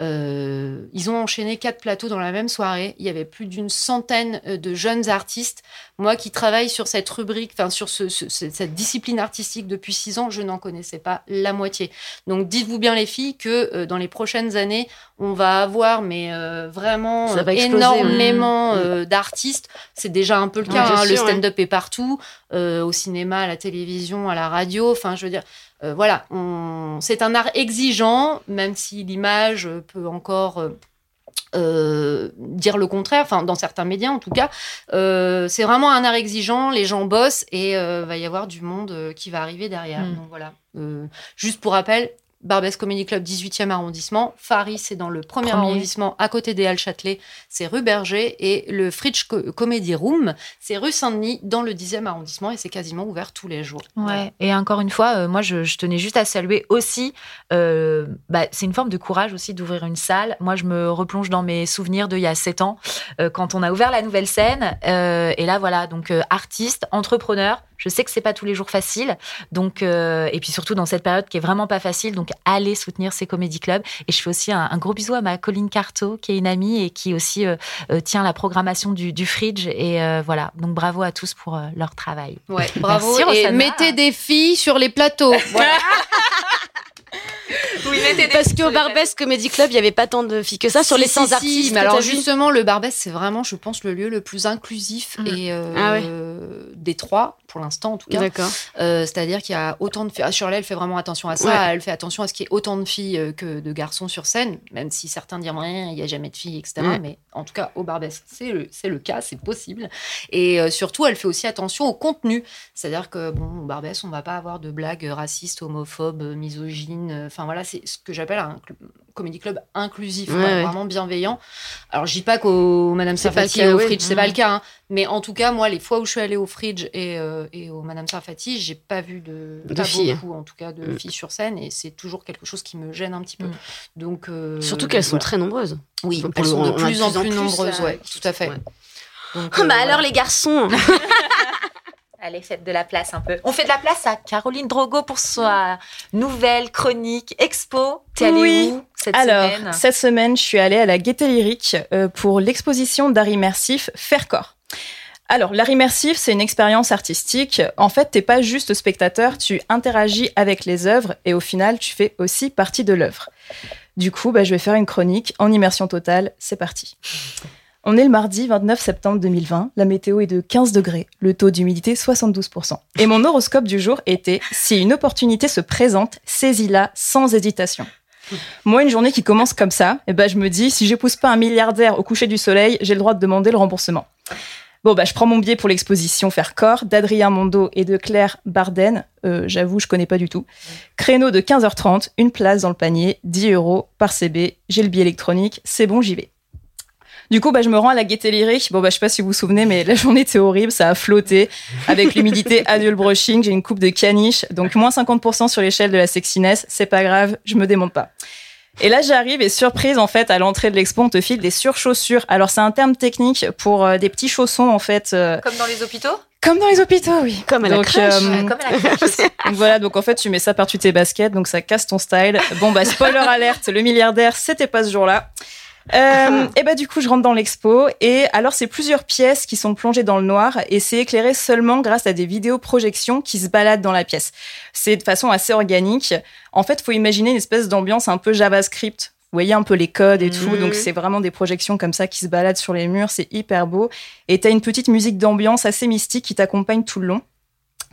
[SPEAKER 5] Euh, ils ont enchaîné quatre plateaux dans la même soirée. Il y avait plus d'une centaine euh, de jeunes artistes. Moi qui travaille sur cette rubrique, enfin sur ce- ce- ce- cette discipline artistique depuis six ans, je n'en connaissais pas la moitié. Donc dites-vous bien les filles que euh, dans les prochaines années, on va avoir mais euh, vraiment énormément euh, d'artistes. C'est déjà un peu le cas. hein. Le
[SPEAKER 2] ouais.
[SPEAKER 5] stand-up est partout, euh, au cinéma, à la télévision, à la radio. Enfin, je veux dire, euh, voilà, on- c'est un art exigeant, même si l'image peut encore euh, euh, dire le contraire, enfin dans certains médias en tout cas. Euh, c'est vraiment un art exigeant, les gens bossent et euh, va y avoir du monde qui va arriver derrière.
[SPEAKER 3] Mm.
[SPEAKER 5] Donc voilà. Juste pour rappel. Barbès Comedy Club 18e arrondissement, Faris c'est dans le premier,
[SPEAKER 3] Premier.
[SPEAKER 5] arrondissement à côté des Halles Châtelet, c'est rue Berger et le Fridge Co- Comedy Room, c'est rue Saint-Denis dans le 10e arrondissement et c'est quasiment ouvert tous les jours.
[SPEAKER 4] Ouais. Et encore une fois, euh, moi, je, je tenais juste à saluer aussi. euh, bah, c'est une forme de courage aussi d'ouvrir une salle. Moi, je me replonge dans mes souvenirs d'il y a sept ans, euh, quand on a ouvert la nouvelle scène. Et là, voilà, donc artiste, entrepreneur. Je sais que c'est pas tous les jours facile. Donc, et puis surtout dans cette période qui est vraiment pas facile. Donc, allez soutenir ces comédie clubs. Et je fais aussi un, un gros bisou à ma Colline Carto, qui est une amie et qui aussi euh, euh, tient la programmation du, du Fridge. Et euh, voilà. Donc, bravo à tous pour euh, leur travail.
[SPEAKER 5] Ouais, bravo.
[SPEAKER 4] Merci,
[SPEAKER 5] et mettez des filles sur les plateaux. Voilà.
[SPEAKER 2] Parce qu'au Barbès Comedy Club, il n'y avait pas tant de filles que ça sur les 100
[SPEAKER 5] si, si,
[SPEAKER 2] artistes.
[SPEAKER 5] Mais alors justement, le Barbès, c'est vraiment, je pense, le lieu le plus inclusif
[SPEAKER 4] Mm.
[SPEAKER 5] et euh,
[SPEAKER 2] Ah ouais.
[SPEAKER 5] des trois, pour l'instant en tout cas.
[SPEAKER 2] D'accord.
[SPEAKER 5] Euh, C'est-à-dire qu'il y a autant de filles. Ah, Shirley, elle fait vraiment attention à ça.
[SPEAKER 2] Ouais.
[SPEAKER 5] Elle fait attention à ce qu'il y ait autant de filles euh, que de garçons sur scène, même si certains diront rien, il n'y a jamais de filles, etc.
[SPEAKER 2] Ouais.
[SPEAKER 5] Mais en tout cas, au Barbès, c'est le, c'est le cas, c'est possible. Et euh, surtout, elle fait aussi attention au contenu. C'est-à-dire que, bon, au Barbès, on va pas avoir de blagues racistes, homophobes, misogynes. euh, Enfin, voilà, c'est ce que j'appelle un cl- comédie club inclusif,
[SPEAKER 2] Ouais,
[SPEAKER 5] vraiment bienveillant. Alors, je dis pas qu'au Madame et au. Fridge, c'est pas le cas. hein. Mais en tout cas, moi, les fois où je suis allée au Fridge et, euh, et au Madame Sarfati, j'ai pas vu de,
[SPEAKER 2] De
[SPEAKER 5] pas
[SPEAKER 2] filles.
[SPEAKER 5] beaucoup, en tout cas, de
[SPEAKER 2] Mm.
[SPEAKER 5] filles sur scène. Et c'est toujours quelque chose qui me gêne un petit peu.
[SPEAKER 4] Mm.
[SPEAKER 5] Donc, euh,
[SPEAKER 2] Surtout qu'elles sont très nombreuses.
[SPEAKER 5] Oui, elles
[SPEAKER 2] le-
[SPEAKER 5] sont
[SPEAKER 2] on
[SPEAKER 5] de
[SPEAKER 2] a
[SPEAKER 5] plus en plus nombreuses,
[SPEAKER 2] là,
[SPEAKER 5] ouais, tout à fait.
[SPEAKER 2] Ouais.
[SPEAKER 5] Donc,
[SPEAKER 2] Oh,
[SPEAKER 5] euh,
[SPEAKER 2] bah
[SPEAKER 5] voilà.
[SPEAKER 2] alors les garçons
[SPEAKER 4] Allez, faites de la place un peu. On fait de la place à Caroline Drogo pour sa nouvelle chronique expo. T'es allée
[SPEAKER 1] Oui.
[SPEAKER 4] où cette
[SPEAKER 1] Alors,
[SPEAKER 4] semaine?
[SPEAKER 1] cette semaine, je suis allée à la Gaieté Lyrique euh, pour l'exposition d'art immersif Faire corps. Alors, l'art immersif, c'est une expérience artistique. En fait, t'es pas juste spectateur, tu interagis avec les œuvres et au final, tu fais aussi partie de l'œuvre. Du coup, bah, je vais faire une chronique en immersion totale. C'est parti. On est le mardi 29 septembre 2020. La météo est de 15 degrés, le taux d'humidité 72%. Et mon horoscope du jour était si une opportunité se présente, saisis-la sans hésitation. Moi, une journée qui commence comme ça, eh ben, je me dis, si j'épouse pas un milliardaire au coucher du soleil, j'ai le droit de demander le remboursement. Bon, bah, je prends mon billet pour l'exposition Faire corps d'Adrien Mondo et de Claire Barden. Euh, J'avoue, je connais pas du tout. Créneau de 15h30, une place dans le panier, 10 euros par CB. J'ai le billet électronique, c'est bon, j'y vais. Du coup, bah, je me rends à la gaieté lyrique. Bon, bah, je sais pas si vous vous souvenez, mais la journée était horrible, ça a flotté. Avec l'humidité, adieu le brushing, j'ai une coupe de caniche. Donc, moins 50% sur l'échelle de la sexiness. C'est pas grave, je me démonte pas. Et là, j'arrive et surprise, en fait, à l'entrée de l'expo, on te file des surchaussures. Alors, c'est un terme technique pour euh, des petits chaussons, en fait, euh,
[SPEAKER 4] Comme dans les hôpitaux?
[SPEAKER 1] comme dans les hôpitaux, oui.
[SPEAKER 2] Comme à la
[SPEAKER 1] Donc,
[SPEAKER 2] crèche.
[SPEAKER 1] euh,
[SPEAKER 4] Ouais, Comme à la crèche aussi.
[SPEAKER 1] donc voilà, donc en fait, tu mets ça par-dessus tes baskets, donc ça casse ton style. Bon, bah, spoiler alerte, le milliardaire, c'était pas ce jour-là. Euh, et bah du coup je rentre dans l'expo et alors c'est plusieurs pièces qui sont plongées dans le noir et c'est éclairé seulement grâce à des vidéoprojections qui se baladent dans la pièce. C'est de façon assez organique. En fait, faut imaginer une espèce d'ambiance un peu JavaScript. Vous voyez un peu les codes et tout, donc c'est vraiment des projections comme ça qui se baladent sur les murs, c'est hyper beau. Et t'as une petite musique d'ambiance assez mystique qui t'accompagne tout le long.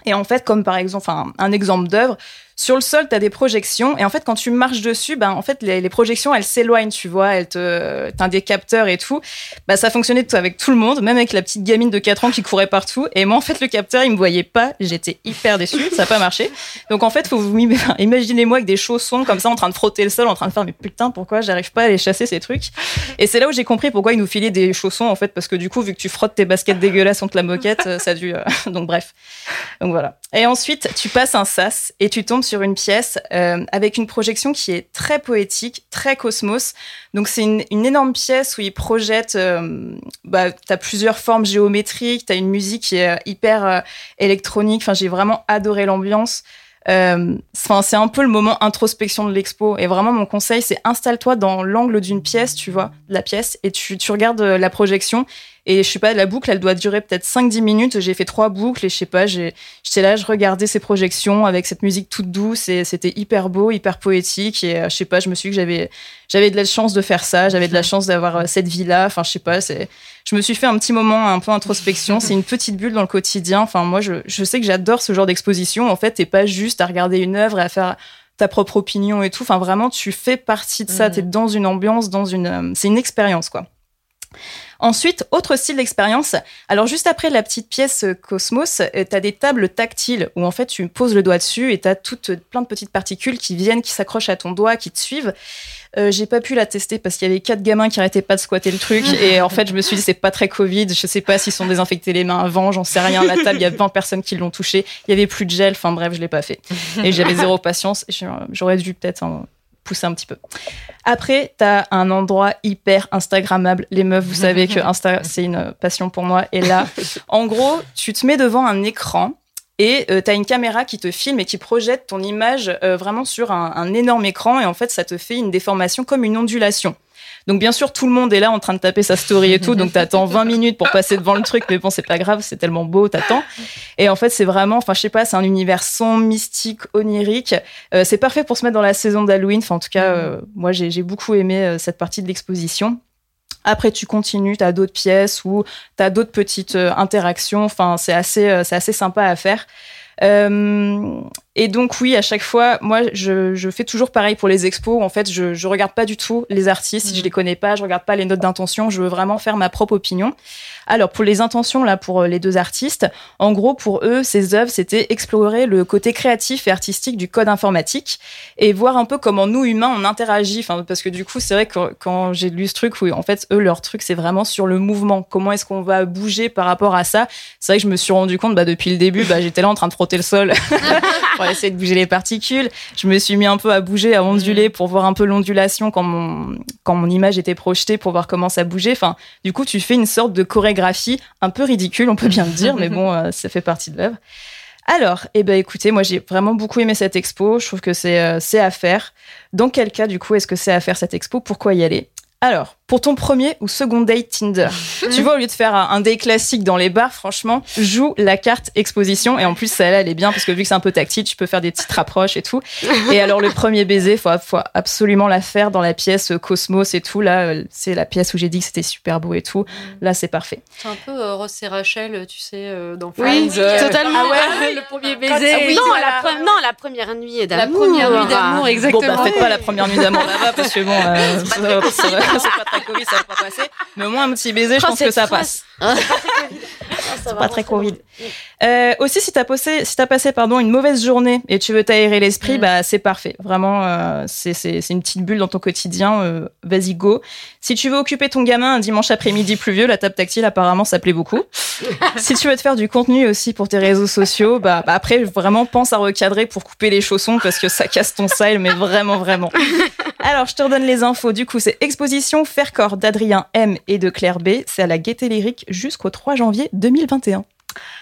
[SPEAKER 1] Et en fait, comme par exemple, enfin, un exemple d'œuvre, sur le sol, tu as des projections. Et en fait, quand tu marches dessus, ben, en fait, les, les projections, elles s'éloignent, tu vois. Elles te, t'as des capteurs et tout. Bah, ça fonctionnait avec tout le monde, même avec la petite gamine de 4 ans qui courait partout. Et moi, en fait, le capteur, il me voyait pas. J'étais hyper déçue. Ça n'a pas marché. Donc, en fait, faut vous imaginez-moi avec des chaussons comme ça, en train de frotter le sol, en train de faire, mais putain, pourquoi j'arrive pas à les chasser, ces trucs? Et c'est là où j'ai compris pourquoi ils nous filaient des chaussons, en fait, parce que du coup, vu que tu frottes tes baskets dégueulasses contre la moquette, euh, ça a dû, euh, donc bref. Donc voilà. Et ensuite, tu passes un sas et tu tombes sur une pièce euh, avec une projection qui est très poétique, très cosmos. Donc c'est une, énorme pièce où ils projettent. Euh, bah, t'as plusieurs formes géométriques, t'as une musique qui est euh, hyper électronique. Enfin, j'ai vraiment adoré l'ambiance. C'est un peu le moment introspection de l'expo. Et vraiment, mon conseil, c'est installe-toi dans l'angle d'une pièce, tu vois, de la pièce, et tu, tu regardes la projection. Et je sais pas, la boucle, elle doit durer peut-être 5-10 minutes. J'ai fait trois boucles et je sais pas, j'étais là, je regardais ces projections avec cette musique toute douce et c'était hyper beau, hyper poétique. Et euh, je sais pas, je me suis dit que j'avais, j'avais de la chance de faire ça, j'avais de la chance d'avoir euh, cette vie-là. Enfin, je sais pas, c'est, je me suis fait un petit moment un peu introspection. C'est une petite bulle dans le quotidien. Enfin, moi, je, je sais que j'adore ce genre d'exposition. En fait, t'es pas juste à regarder une œuvre et à faire ta propre opinion et tout. Enfin, vraiment, tu fais partie de ça.
[SPEAKER 4] Mhm.
[SPEAKER 1] T'es dans une ambiance, dans une, euh, c'est une expérience, quoi. Ensuite, autre style d'expérience. Alors, juste après la petite pièce euh, Cosmos, tu as des tables tactiles où en fait tu poses le doigt dessus et tu as toutes plein de petites particules qui viennent, qui s'accrochent à ton doigt, qui te suivent. Euh, j'ai pas pu la tester parce qu'il y avait quatre gamins qui arrêtaient pas de squatter le truc et en fait je me suis dit c'est pas très Covid, je sais pas s'ils sont désinfectés les mains avant, j'en sais rien. La table, il y a 20 personnes qui l'ont touché, il y avait plus de gel, enfin bref, je l'ai pas fait. Et j'avais zéro patience, j'aurais dû peut-être pousser un petit peu. Après, t'as un endroit hyper Instagrammable. Les meufs, vous savez que Insta, c'est une passion pour moi. Et là, en gros, tu te mets devant un écran et euh, tu as une caméra qui te filme et qui projette ton image euh, vraiment sur un, un énorme écran. Et en fait, ça te fait une déformation comme une ondulation. Donc bien sûr, tout le monde est là en train de taper sa story et tout, donc t'attends 20 minutes pour passer devant le truc, mais bon, c'est pas grave, c'est tellement beau, t'attends. Et en fait, c'est vraiment, enfin, je sais pas, c'est un univers sombre, mystique, onirique. Euh, c'est parfait pour se mettre dans la saison d'Halloween. Enfin, en tout cas, euh, moi, j'ai beaucoup aimé euh, cette partie de l'exposition. Après, tu continues, tu as d'autres pièces ou tu as d'autres petites interactions. Enfin, c'est assez, c'est assez sympa à faire. Euh, et donc, oui, à chaque fois, moi, je, je fais toujours pareil pour les expos. En fait, je, je regarde pas du tout les artistes. Si je les connais pas, je regarde pas les notes d'intention. Je veux vraiment faire ma propre opinion. Alors, pour les intentions, là, pour euh, les deux artistes, en gros, pour eux, ces œuvres, c'était explorer le côté créatif et artistique du code informatique et voir un peu comment nous, humains, on interagit. Enfin, parce que du coup, c'est vrai que quand j'ai lu ce truc, oui, en fait, eux, leur truc, c'est vraiment sur le mouvement. Comment est-ce qu'on va bouger par rapport à ça? C'est vrai que je me suis rendu compte, bah, depuis le début, bah, j'étais là en train de frotter le sol pour essayer de bouger les particules. Je me suis mis un peu à bouger, à onduler pour voir un peu l'ondulation quand mon, quand mon image était projetée pour voir comment ça bougeait. Enfin, du coup, tu fais une sorte de chorégraphie un peu ridicule, on peut bien le dire, mais bon, euh, ça fait partie de l'œuvre. Alors, eh ben, écoutez, moi j'ai vraiment beaucoup aimé cette expo. Je trouve que c'est euh, à faire. Dans quel cas, du coup, est-ce que c'est à faire cette expo? Pourquoi y aller? Alors, pour ton premier ou second date Tinder, tu vois, au lieu de faire un, un date classique dans les bars, franchement, joue la carte exposition. Et en plus, celle-là, elle est bien parce que vu que c'est un peu tactile, tu peux faire des petites rapproches et tout. Et alors, le premier baiser, faut, faut absolument la faire dans la pièce euh, Cosmos et tout. Là, euh, c'est la pièce où j'ai dit que c'était super beau et tout. Là, c'est parfait.
[SPEAKER 5] C'est un peu euh, Ross et Rachel, tu sais, euh, dans
[SPEAKER 2] Oui,
[SPEAKER 5] Friends. euh,
[SPEAKER 2] totalement.
[SPEAKER 5] Ah ouais, le premier baiser.
[SPEAKER 2] Ah oui, non,
[SPEAKER 5] voilà.
[SPEAKER 2] la pre- non, la première nuit
[SPEAKER 5] La
[SPEAKER 2] d'amour.
[SPEAKER 5] première nuit d'amour,
[SPEAKER 1] Bon,
[SPEAKER 5] exactement.
[SPEAKER 1] bah, faites pas la première nuit d'amour là-bas parce que bon, euh, c'est pas très Covid, ça va pas passer. Mais au moins, un petit baiser, je pense que ça passe.
[SPEAKER 2] C'est
[SPEAKER 1] pas très Covid. Euh, aussi, si t'as passé, si t'as passé pardon une mauvaise journée et tu veux t'aérer l'esprit,
[SPEAKER 5] Mm.
[SPEAKER 1] bah c'est parfait. Vraiment, euh, c'est c'est c'est une petite bulle dans ton quotidien. euh, Vas-y go. Si tu veux occuper ton gamin un dimanche après-midi pluvieux, la table tactile apparemment ça plaît beaucoup. si tu veux te faire du contenu aussi pour tes réseaux sociaux, bah, bah après vraiment pense à recadrer pour couper les chaussons parce que ça casse ton style, mais vraiment vraiment. Alors je te redonne les infos. Du coup, c'est exposition Faire corps d'Adrien M et de Claire B. C'est à la Gaieté Lyrique jusqu'au 3 janvier 2021.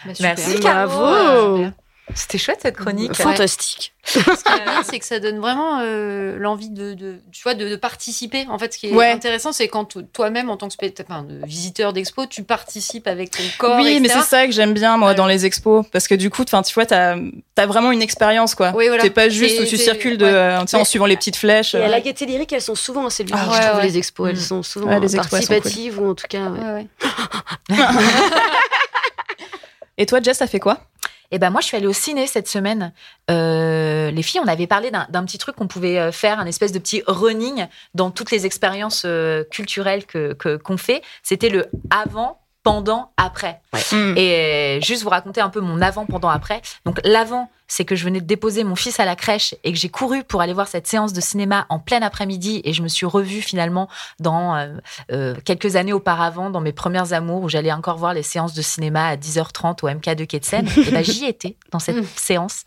[SPEAKER 5] Bah.
[SPEAKER 4] Merci,
[SPEAKER 2] Bravo.
[SPEAKER 4] C'était chouette cette chronique.
[SPEAKER 2] Fantastique.
[SPEAKER 5] Ce qui est bien, c'est que ça donne vraiment euh, l'envie de, de, tu vois, de, de participer. En fait, ce qui est
[SPEAKER 1] Ouais.
[SPEAKER 5] intéressant, c'est quand to- toi-même, en tant que spectateur, enfin, de visiteur d'expo, tu participes avec ton corps.
[SPEAKER 1] Oui, mais c'est ça que j'aime bien moi
[SPEAKER 5] Ouais.
[SPEAKER 1] dans les expos parce que du coup, tu vois, t'as as vraiment une expérience quoi.
[SPEAKER 5] Oui, voilà.
[SPEAKER 1] T'es pas juste
[SPEAKER 5] C'est-
[SPEAKER 1] où tu
[SPEAKER 5] c'est-
[SPEAKER 1] circules de,
[SPEAKER 5] ouais.
[SPEAKER 1] euh, en suivant les petites flèches.
[SPEAKER 2] Et à
[SPEAKER 1] euh.
[SPEAKER 2] la gaieté lyrique, elles sont souvent assez ludiques,
[SPEAKER 1] Ah,
[SPEAKER 2] je trouve,
[SPEAKER 5] ouais.
[SPEAKER 2] les expos. Elles
[SPEAKER 5] Mm.
[SPEAKER 2] sont souvent
[SPEAKER 1] Ouais, les expos, elles sont
[SPEAKER 2] participatives ou en tout cas. ouais.
[SPEAKER 5] Ouais, ouais.
[SPEAKER 1] Et toi, Jess, ça fait quoi?
[SPEAKER 4] Eh ben moi, je suis allée au ciné cette semaine. Euh, les filles, on avait parlé d'un petit truc qu'on pouvait euh, faire, un espèce de petit running dans toutes les expériences euh, culturelles que que- qu'on fait. C'était le avant, pendant, après.
[SPEAKER 1] Mm.
[SPEAKER 4] Et juste vous raconter un peu mon avant, pendant, après. Donc l'avant, c'est que je venais de déposer mon fils à la crèche et que j'ai couru pour aller voir cette séance de cinéma en plein après-midi et je me suis revue finalement dans euh, euh, quelques années auparavant dans mes premières amours où j'allais encore voir les séances de cinéma à 10h30 au MK2 Quai de Seine. et ben j'y étais dans cette
[SPEAKER 5] Mm.
[SPEAKER 4] séance.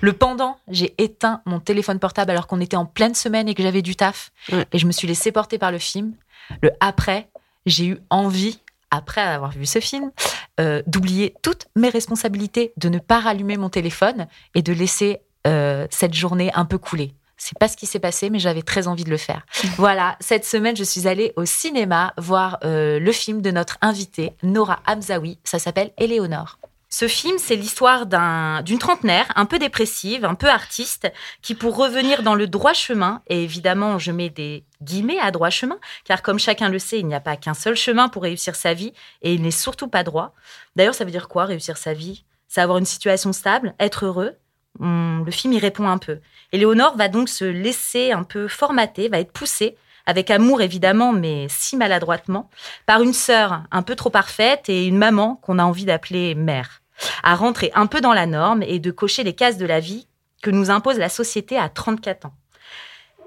[SPEAKER 4] Le pendant, j'ai éteint mon téléphone portable alors qu'on était en pleine semaine et que j'avais du taf et je me suis laissée porter par le film. Le après, j'ai eu envie après avoir vu ce film, euh, d'oublier toutes mes responsabilités, de ne pas rallumer mon téléphone et de laisser euh, cette journée un peu couler. C'est pas ce qui s'est passé, mais j'avais très envie de le faire. voilà, cette semaine, je suis allée au cinéma voir euh, le film de notre invitée, Nora Hamzaoui. Ça s'appelle Éléonore. Ce film, c'est l'histoire d'une trentenaire un peu dépressive, un peu artiste, qui pour revenir dans le droit chemin, et évidemment je mets des guillemets à droit chemin, car comme chacun le sait, il n'y a pas qu'un seul chemin pour réussir sa vie, et il n'est surtout pas droit. D'ailleurs, ça veut dire quoi réussir sa vie? C'est avoir une situation stable, être heureux? le film y répond un peu. Éléonore va donc se laisser un peu formater, va être poussée avec amour évidemment, mais si maladroitement, par une sœur un peu trop parfaite et une maman qu'on a envie d'appeler mère à rentrer un peu dans la norme et de cocher les cases de la vie que nous impose la société à 34 ans.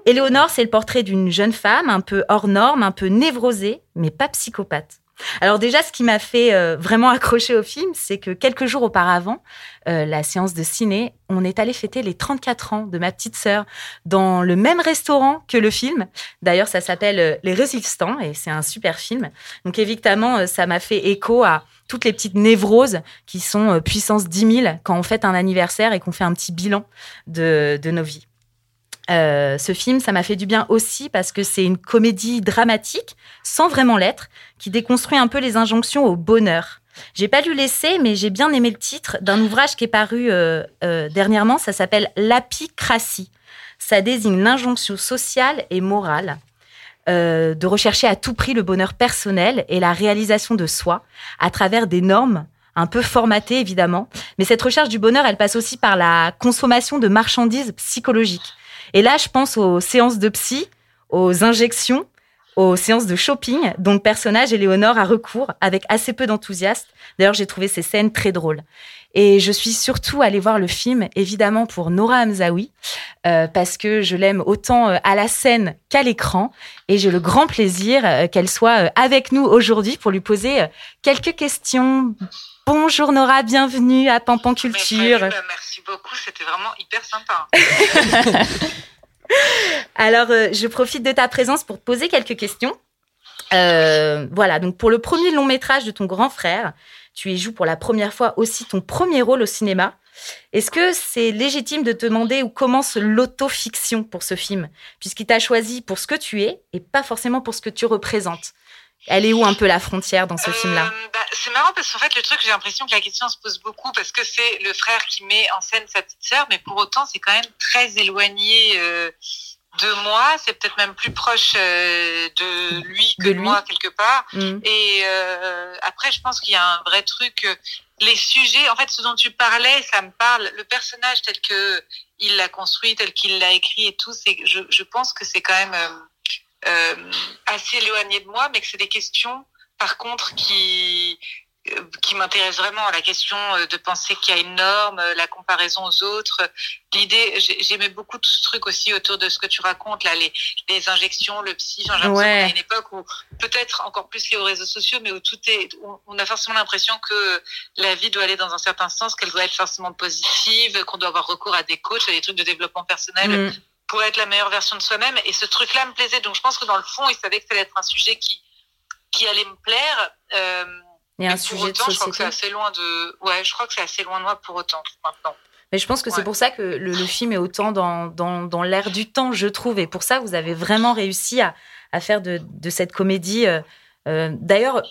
[SPEAKER 4] Éléonore, c'est le portrait d'une jeune femme un peu hors norme, un peu névrosée, mais pas psychopathe. Alors déjà, ce qui m'a fait euh, vraiment accrocher au film, c'est que quelques jours auparavant, euh, la séance de ciné, on est allé fêter les 34 ans de ma petite sœur dans le même restaurant que le film. D'ailleurs, ça s'appelle euh, Les Résistants et c'est un super film. Donc évidemment, ça m'a fait écho à toutes les petites névroses qui sont puissance 10 000 quand on fête un anniversaire et qu'on fait un petit bilan de nos vies. Euh, ce film, ça m'a fait du bien aussi parce que c'est une comédie dramatique, sans vraiment l'être, qui déconstruit un peu les injonctions au bonheur. J'ai pas lu l'essai, mais j'ai bien aimé le titre d'un ouvrage qui est paru euh, euh, dernièrement. Ça s'appelle L'apicratie. Ça désigne l'injonction sociale et morale de rechercher à tout prix le bonheur personnel et la réalisation de soi à travers des normes un peu formatées évidemment. Mais cette recherche du bonheur, elle passe aussi par la consommation de marchandises psychologiques. Et là, je pense aux séances de psy, aux injections, aux séances de shopping dont le personnage Éléonore a recours avec assez peu d'enthousiasme. D'ailleurs, j'ai trouvé ces scènes très drôles. Et je suis surtout allée voir le film, évidemment, pour Nora Hamzaoui, euh, parce que je l'aime autant euh, à la scène qu'à l'écran. Et j'ai le grand plaisir euh, qu'elle soit avec nous aujourd'hui pour lui poser quelques questions. Bonjour Nora, bienvenue à Pampan Culture.
[SPEAKER 10] Merci beaucoup, c'était vraiment hyper sympa.
[SPEAKER 4] Alors, je profite de ta présence pour te poser quelques questions. voilà, donc pour le premier long métrage de ton grand frère, tu y joues pour la première fois aussi ton premier rôle au cinéma. Est-ce que c'est légitime de te demander où commence l'autofiction pour ce film, puisqu'il t'a choisi pour ce que tu es et pas forcément pour ce que tu représentes? Elle est où un peu la frontière dans ce film-là
[SPEAKER 10] euh, bah, C'est marrant parce qu'en fait, le truc, j'ai l'impression que la question se pose beaucoup parce que c'est le frère qui met en scène sa petite sœur, mais pour autant, c'est quand même très éloigné. Euh, de moi, c'est peut-être même plus proche euh, de lui que de moi quelque part. Mm. Et euh, après, je pense qu'il y a un vrai truc. Euh, les sujets, en fait, ce dont tu parlais, ça me parle. Le personnage tel que il l'a construit, tel qu'il l'a écrit et tout, c'est, je, je pense que c'est quand même assez éloigné de moi, mais que c'est des questions, par contre, qui euh, qui m'intéresse vraiment, la question euh, de penser qu'il y a une norme, euh, la comparaison aux autres. L'idée, j'aimais beaucoup tout ce truc aussi autour de ce que tu racontes, là, les, les injections, le psy. J'ai l'impression ouais. a une époque où, peut-être encore plus lié aux réseaux sociaux, mais où tout est, on a forcément l'impression que la vie doit aller dans un certain sens, qu'elle doit être forcément positive, qu'on doit avoir recours à des coachs, à des trucs de développement personnel. Mm. Pour être la meilleure version de soi-même. Et ce truc-là me plaisait. Donc, je pense que dans le fond, il savait que ça allait être un sujet qui, qui allait me plaire. Euh,
[SPEAKER 4] et un sujet
[SPEAKER 10] autant,
[SPEAKER 4] de société.
[SPEAKER 10] Je crois que c'est assez loin de. Ouais, je crois que c'est assez loin de moi pour autant maintenant.
[SPEAKER 4] Mais je pense que c'est pour ça que le, le, film est autant dans, dans, dans l'air du temps, je trouve. Et pour ça, vous avez vraiment réussi à, à faire de, de cette comédie. Euh, euh, D'ailleurs,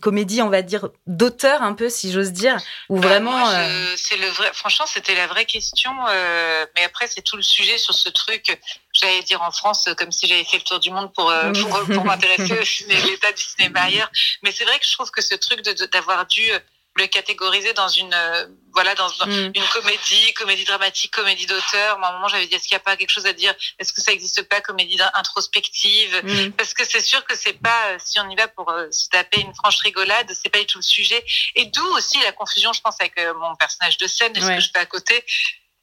[SPEAKER 4] comédie, on va dire, d'auteur un peu, si j'ose dire, ou
[SPEAKER 10] bah,
[SPEAKER 4] vraiment. euh,
[SPEAKER 10] c'est le vrai. Franchement, c'était la vraie question. euh, mais après, c'est tout le sujet sur ce truc. J'allais dire en France, euh, comme si j'avais fait le tour du monde pour euh, pour, pour m'intéresser au l'état du cinéma ailleurs. Mais c'est vrai que je trouve que ce truc d'avoir dû euh, le catégoriser dans une euh, voilà dans
[SPEAKER 4] Mm.
[SPEAKER 10] une comédie, comédie dramatique, comédie d'auteur. Moi, À un moment, j'avais dit est-ce qu'il n'y a pas quelque chose à dire? Est-ce que ça n'existe pas comédie introspective?
[SPEAKER 4] Mm.
[SPEAKER 10] parce que c'est sûr que c'est pas euh, si on y va pour euh, se taper une franche rigolade, c'est pas du tout le sujet. Et d'où aussi la confusion, je pense, avec mon personnage de scène et ce
[SPEAKER 4] Ouais.
[SPEAKER 10] que je fais à côté.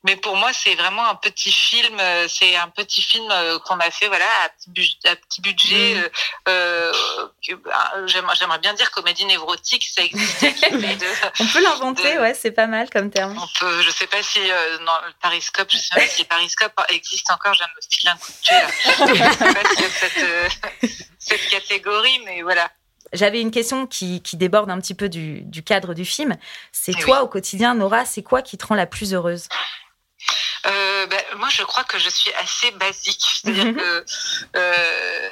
[SPEAKER 10] Mais pour moi, c'est vraiment un petit film. euh, C'est un petit film euh, qu'on a fait, voilà, à petit, bu- à petit budget.
[SPEAKER 4] Mm.
[SPEAKER 10] euh, euh, euh, J'aimerais j'aimerais bien dire comédie névrotique, ça de-
[SPEAKER 4] On peut l'inventer,
[SPEAKER 10] de-
[SPEAKER 4] ouais, c'est pas mal comme terme.
[SPEAKER 10] on peut, je sais pas si euh, dans le Pariscope, je sais pas si Pariscope existe encore, de me filer un coup de là. je sais pas s'il y a cette, cette catégorie, mais voilà.
[SPEAKER 4] J'avais une question qui, qui déborde un petit peu du, du cadre du film. C'est
[SPEAKER 10] Eh
[SPEAKER 4] toi, au quotidien, Nora, c'est quoi qui te rend la plus heureuse?
[SPEAKER 10] Euh, bah, moi, je crois que je suis assez basique. C'est-à-dire que euh,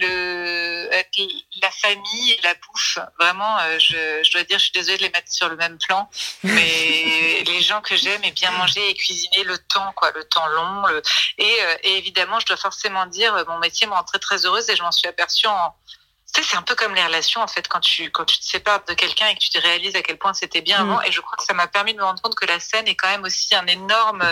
[SPEAKER 10] le, la famille et la bouffe, vraiment, euh, je, je, dois dire, je suis désolée de les mettre sur le même plan, mais les gens que j'aime et bien manger et cuisiner le temps, quoi, le temps long. Le, et, et, évidemment, je dois forcément dire, mon métier me rend très très heureuse et je m'en suis aperçue en tu sais, c'est un peu comme les relations, en fait, quand tu, quand tu te sépares de quelqu'un et que tu te réalises à quel point c'était bien
[SPEAKER 1] Mm.
[SPEAKER 10] avant. Et je crois que ça m'a permis de me rendre compte que la scène est quand même aussi un énorme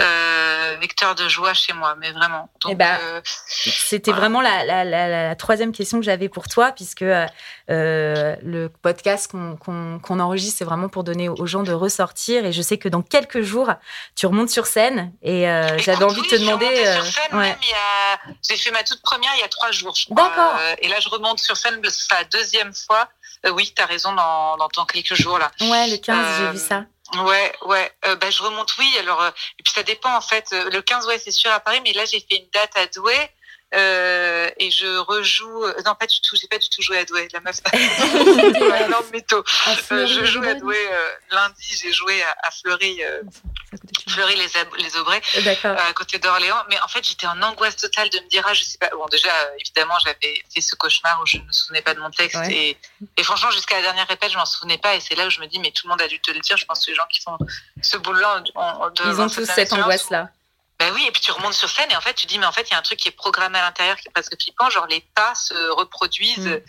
[SPEAKER 10] euh, vecteur de joie chez moi, mais vraiment. Euh,
[SPEAKER 4] C'était vraiment la, la, la, la troisième question que j'avais pour toi, puisque euh, le podcast qu'on enregistre, c'est vraiment pour donner aux gens de ressortir. Et je sais que dans quelques jours, tu remontes sur scène. Et euh, j'avais envie de te demander. euh, ouais.
[SPEAKER 10] J'ai fait ma toute première il y a trois jours, je crois.
[SPEAKER 4] D'accord.
[SPEAKER 10] Euh, et là, je remonte sur scène, c'est la deuxième fois. Euh, oui, tu as raison, dans, dans, quelques jours, là.
[SPEAKER 4] Ouais, le 15, j'ai
[SPEAKER 10] Euh,
[SPEAKER 4] vu ça.
[SPEAKER 10] Ouais, ouais. Euh, bah, je remonte, oui. Alors, euh, et puis ça dépend en fait. Euh, Le 15, ouais, c'est sûr à Paris, mais là j'ai fait une date à Douai. Euh, et je rejoue. euh, Non, pas du tout. J'ai pas du tout joué à Douai. La meuf. Ouais, énorme mytho. Euh, je joue à Douai euh, lundi. J'ai joué à, à Fleury. euh, Fleury les, Ab- les Aubrais, à côté d'Orléans. Mais en fait, j'étais en angoisse totale de me dire, ah, je sais pas. Bon, déjà, évidemment, j'avais fait ce cauchemar où je ne me souvenais pas de mon texte.
[SPEAKER 4] Ouais.
[SPEAKER 10] Et, et franchement, jusqu'à la dernière répète, je m'en souvenais pas. Et c'est là où je me dis, mais tout le monde a dû te le dire. Je pense que les gens qui font ce boulot-là ont- ont- doivent
[SPEAKER 4] Ils ont tous cette angoisse-là.
[SPEAKER 10] Ben oui, et puis tu remontes sur scène et en fait tu dis mais en fait il y a un truc qui est programmé à l'intérieur qui est presque flippant, genre les pas se reproduisent,
[SPEAKER 4] Mm.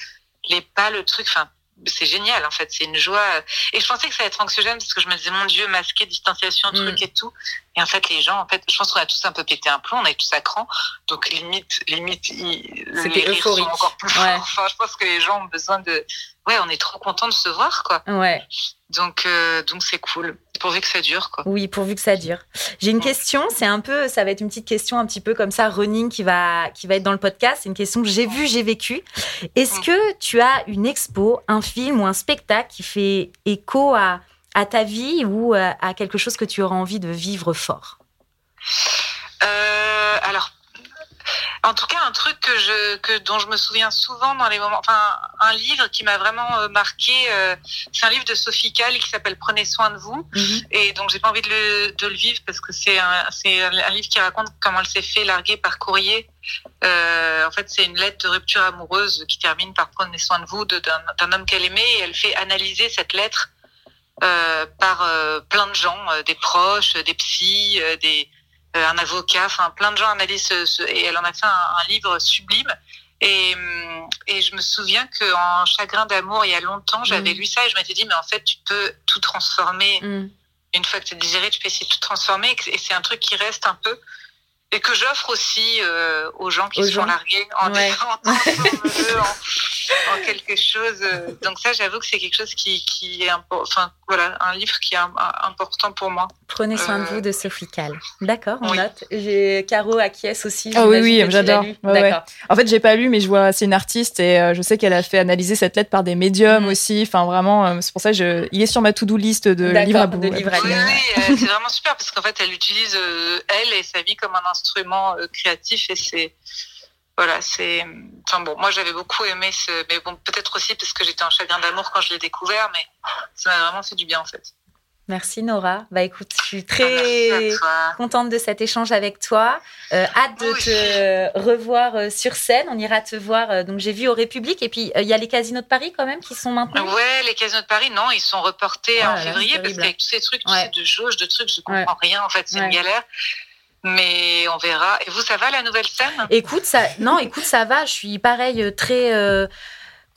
[SPEAKER 10] les pas, le truc, enfin c'est génial en fait, c'est une joie. Et je pensais que ça allait être anxiogène parce que je me disais mon Dieu masqué, distanciation,
[SPEAKER 4] Mm.
[SPEAKER 10] truc et tout. Et en fait les gens, en fait, je pense qu'on a tous un peu pété un plomb, on est tous à cran, donc limite, limite, ils- les rires sont encore plus
[SPEAKER 4] Ouais.
[SPEAKER 10] forts. Enfin, je pense que les gens ont besoin de, ouais, on est trop content de se voir quoi.
[SPEAKER 4] Ouais.
[SPEAKER 10] Donc euh, donc c'est cool, pourvu que ça dure quoi.
[SPEAKER 4] Oui, pourvu que ça dure. J'ai une question, c'est un peu, ça va être une petite question un petit peu comme ça, running, qui va, qui va être dans le podcast. C'est une question que j'ai vue, j'ai vécu. Est-ce que tu as une expo, un film ou un spectacle qui fait écho à, à ta vie ou à, à quelque chose que tu auras envie de vivre fort?
[SPEAKER 10] Euh, alors, en tout cas, un truc que je, que, dont je me souviens souvent dans les moments, enfin, un livre qui m'a vraiment euh, marqué, euh, c'est un livre de Sophie Calle qui s'appelle Prenez soin de vous. Et donc, j'ai pas envie de le, de le vivre parce que c'est un, c'est un livre qui raconte comment elle s'est fait larguer par courrier. Euh, en fait, c'est une lettre de rupture amoureuse qui termine par Prenez soin de vous d'un d'un homme qu'elle aimait et elle fait analyser cette lettre euh, par euh, plein de gens, euh, des proches, des psys, euh, des un avocat, enfin plein de gens analysent ce, ce- et elle en a fait un, un livre sublime. Et, hum, et je me souviens que en Chagrin d'amour, il y a longtemps, j'avais
[SPEAKER 4] Mm.
[SPEAKER 10] lu ça et je m'étais dit, mais en fait, tu peux tout transformer.
[SPEAKER 4] Mm.
[SPEAKER 10] Une fois que tu es désiré, tu peux essayer de tout transformer. Et c'est un truc qui reste un peu. Et que j'offre aussi euh, aux gens qui
[SPEAKER 4] Aux
[SPEAKER 10] se font
[SPEAKER 4] gens.
[SPEAKER 10] larguer en
[SPEAKER 4] Ouais.
[SPEAKER 10] disant transforme-le en, en quelque chose. Donc ça, j'avoue que c'est quelque chose qui, qui est important. Enfin, voilà, un livre qui est un- un- important pour moi.
[SPEAKER 4] Prenez soin de
[SPEAKER 10] Euh,
[SPEAKER 4] vous de Sophie Calle. D'accord, on
[SPEAKER 10] oui.
[SPEAKER 4] note. J'ai Caro acquiesce aussi.
[SPEAKER 1] Ah oui, oui, j'adore. Ouais. En fait, j'ai pas lu, mais je vois, c'est une artiste et euh, je sais qu'elle a fait analyser cette lettre par des médiums
[SPEAKER 4] Mm.
[SPEAKER 1] aussi. Enfin, vraiment, euh, c'est pour ça que je, il est sur ma to-do list de livres à bout.
[SPEAKER 4] de livres à
[SPEAKER 10] Oui,
[SPEAKER 4] lire.
[SPEAKER 10] oui, euh, c'est vraiment super parce qu'en fait, elle utilise euh, elle et sa vie comme un instrument euh, créatif et c'est voilà, c'est. Enfin bon, moi j'avais beaucoup aimé ce, mais bon, peut-être aussi parce que j'étais en chagrin d'amour quand je l'ai découvert, mais ça m'a vraiment fait du bien en fait.
[SPEAKER 4] Merci Nora. Bah écoute, je suis
[SPEAKER 10] Ah,
[SPEAKER 4] très contente de cet échange avec toi. Euh, hâte de te revoir euh, sur scène. On ira te voir. donc j'ai vu au République et puis il y a les casinos de Paris quand même qui sont maintenant.
[SPEAKER 10] Ouais, les casinos de Paris, non, ils sont reportés
[SPEAKER 4] là
[SPEAKER 10] en février parce qu'avec tous ces trucs, tu
[SPEAKER 4] Ouais.
[SPEAKER 10] sais, de jauge, de trucs, je comprends rien en fait, c'est
[SPEAKER 4] Ouais.
[SPEAKER 10] une galère. Mais on verra. Et vous, ça va la nouvelle scène?
[SPEAKER 4] Écoute, ça, non, écoute, ça va. Je suis pareil, euh, très euh,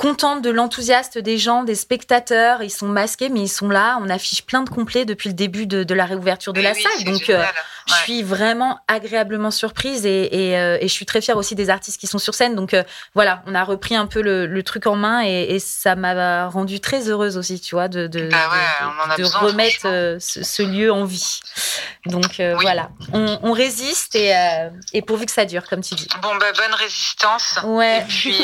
[SPEAKER 4] contente de l'enthousiasme des gens, des spectateurs. Ils sont masqués, mais ils sont là. On affiche plein de complets depuis le début de, de la réouverture de
[SPEAKER 10] Mais
[SPEAKER 4] la
[SPEAKER 10] oui,
[SPEAKER 4] salle. Donc, euh, je suis vraiment agréablement surprise et, et, euh, et je suis très fière aussi des artistes qui sont sur scène. Donc euh, voilà, on a repris un peu le, le truc en main et, et ça m'a rendue très heureuse aussi, tu vois, de, de,
[SPEAKER 10] Bah ouais,
[SPEAKER 4] de-
[SPEAKER 10] on en a
[SPEAKER 4] de
[SPEAKER 10] besoin,
[SPEAKER 4] remettre ce, ce lieu en vie. Donc
[SPEAKER 10] Oui.
[SPEAKER 4] voilà, on, on résiste et, pourvu que ça dure, comme tu dis.
[SPEAKER 10] Bon, bah, bonne résistance.
[SPEAKER 4] Ouais.
[SPEAKER 10] Et puis,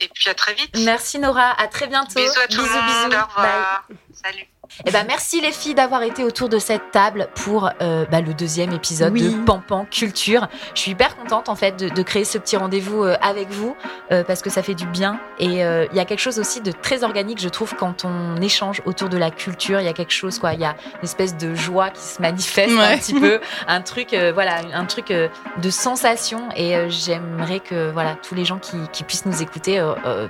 [SPEAKER 10] et puis à très vite.
[SPEAKER 4] Merci Nora, à très bientôt.
[SPEAKER 10] Bisous à tout
[SPEAKER 4] bisous,
[SPEAKER 10] le monde.
[SPEAKER 4] bisous.
[SPEAKER 10] Au revoir. Salut.
[SPEAKER 4] Eh ben, merci les filles d'avoir été autour de cette table pour euh, bah, le deuxième épisode
[SPEAKER 1] Oui.
[SPEAKER 4] de Pampan Culture. Je suis hyper contente en fait de, de créer ce petit rendez-vous euh, avec vous euh, parce que ça fait du bien et euh, il y a quelque chose aussi de très organique je trouve quand on échange autour de la culture. Il y a quelque chose quoi, il y a une espèce de joie qui se manifeste
[SPEAKER 1] Ouais.
[SPEAKER 4] un petit peu, un truc euh, voilà, un truc euh, de sensation et euh, j'aimerais que voilà tous les gens qui, qui puissent nous écouter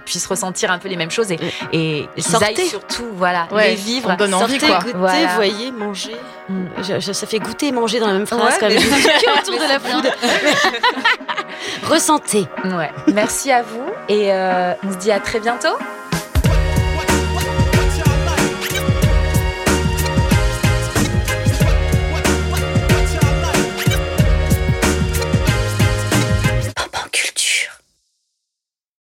[SPEAKER 4] puissent ressentir un peu les mêmes choses et, et aillent surtout voilà
[SPEAKER 1] Ouais,
[SPEAKER 4] les vivre.
[SPEAKER 1] on donne envie,
[SPEAKER 2] Sortez,
[SPEAKER 1] quoi.
[SPEAKER 2] goûtez,
[SPEAKER 4] Voilà.
[SPEAKER 2] voyez, mangez.
[SPEAKER 4] Mm.
[SPEAKER 2] Je- je- ça fait goûter et manger dans la même phrase
[SPEAKER 4] Ouais,
[SPEAKER 2] quand même. autour de la food. Ressentez.
[SPEAKER 4] Ouais. Merci à vous et euh, on se dit à très bientôt.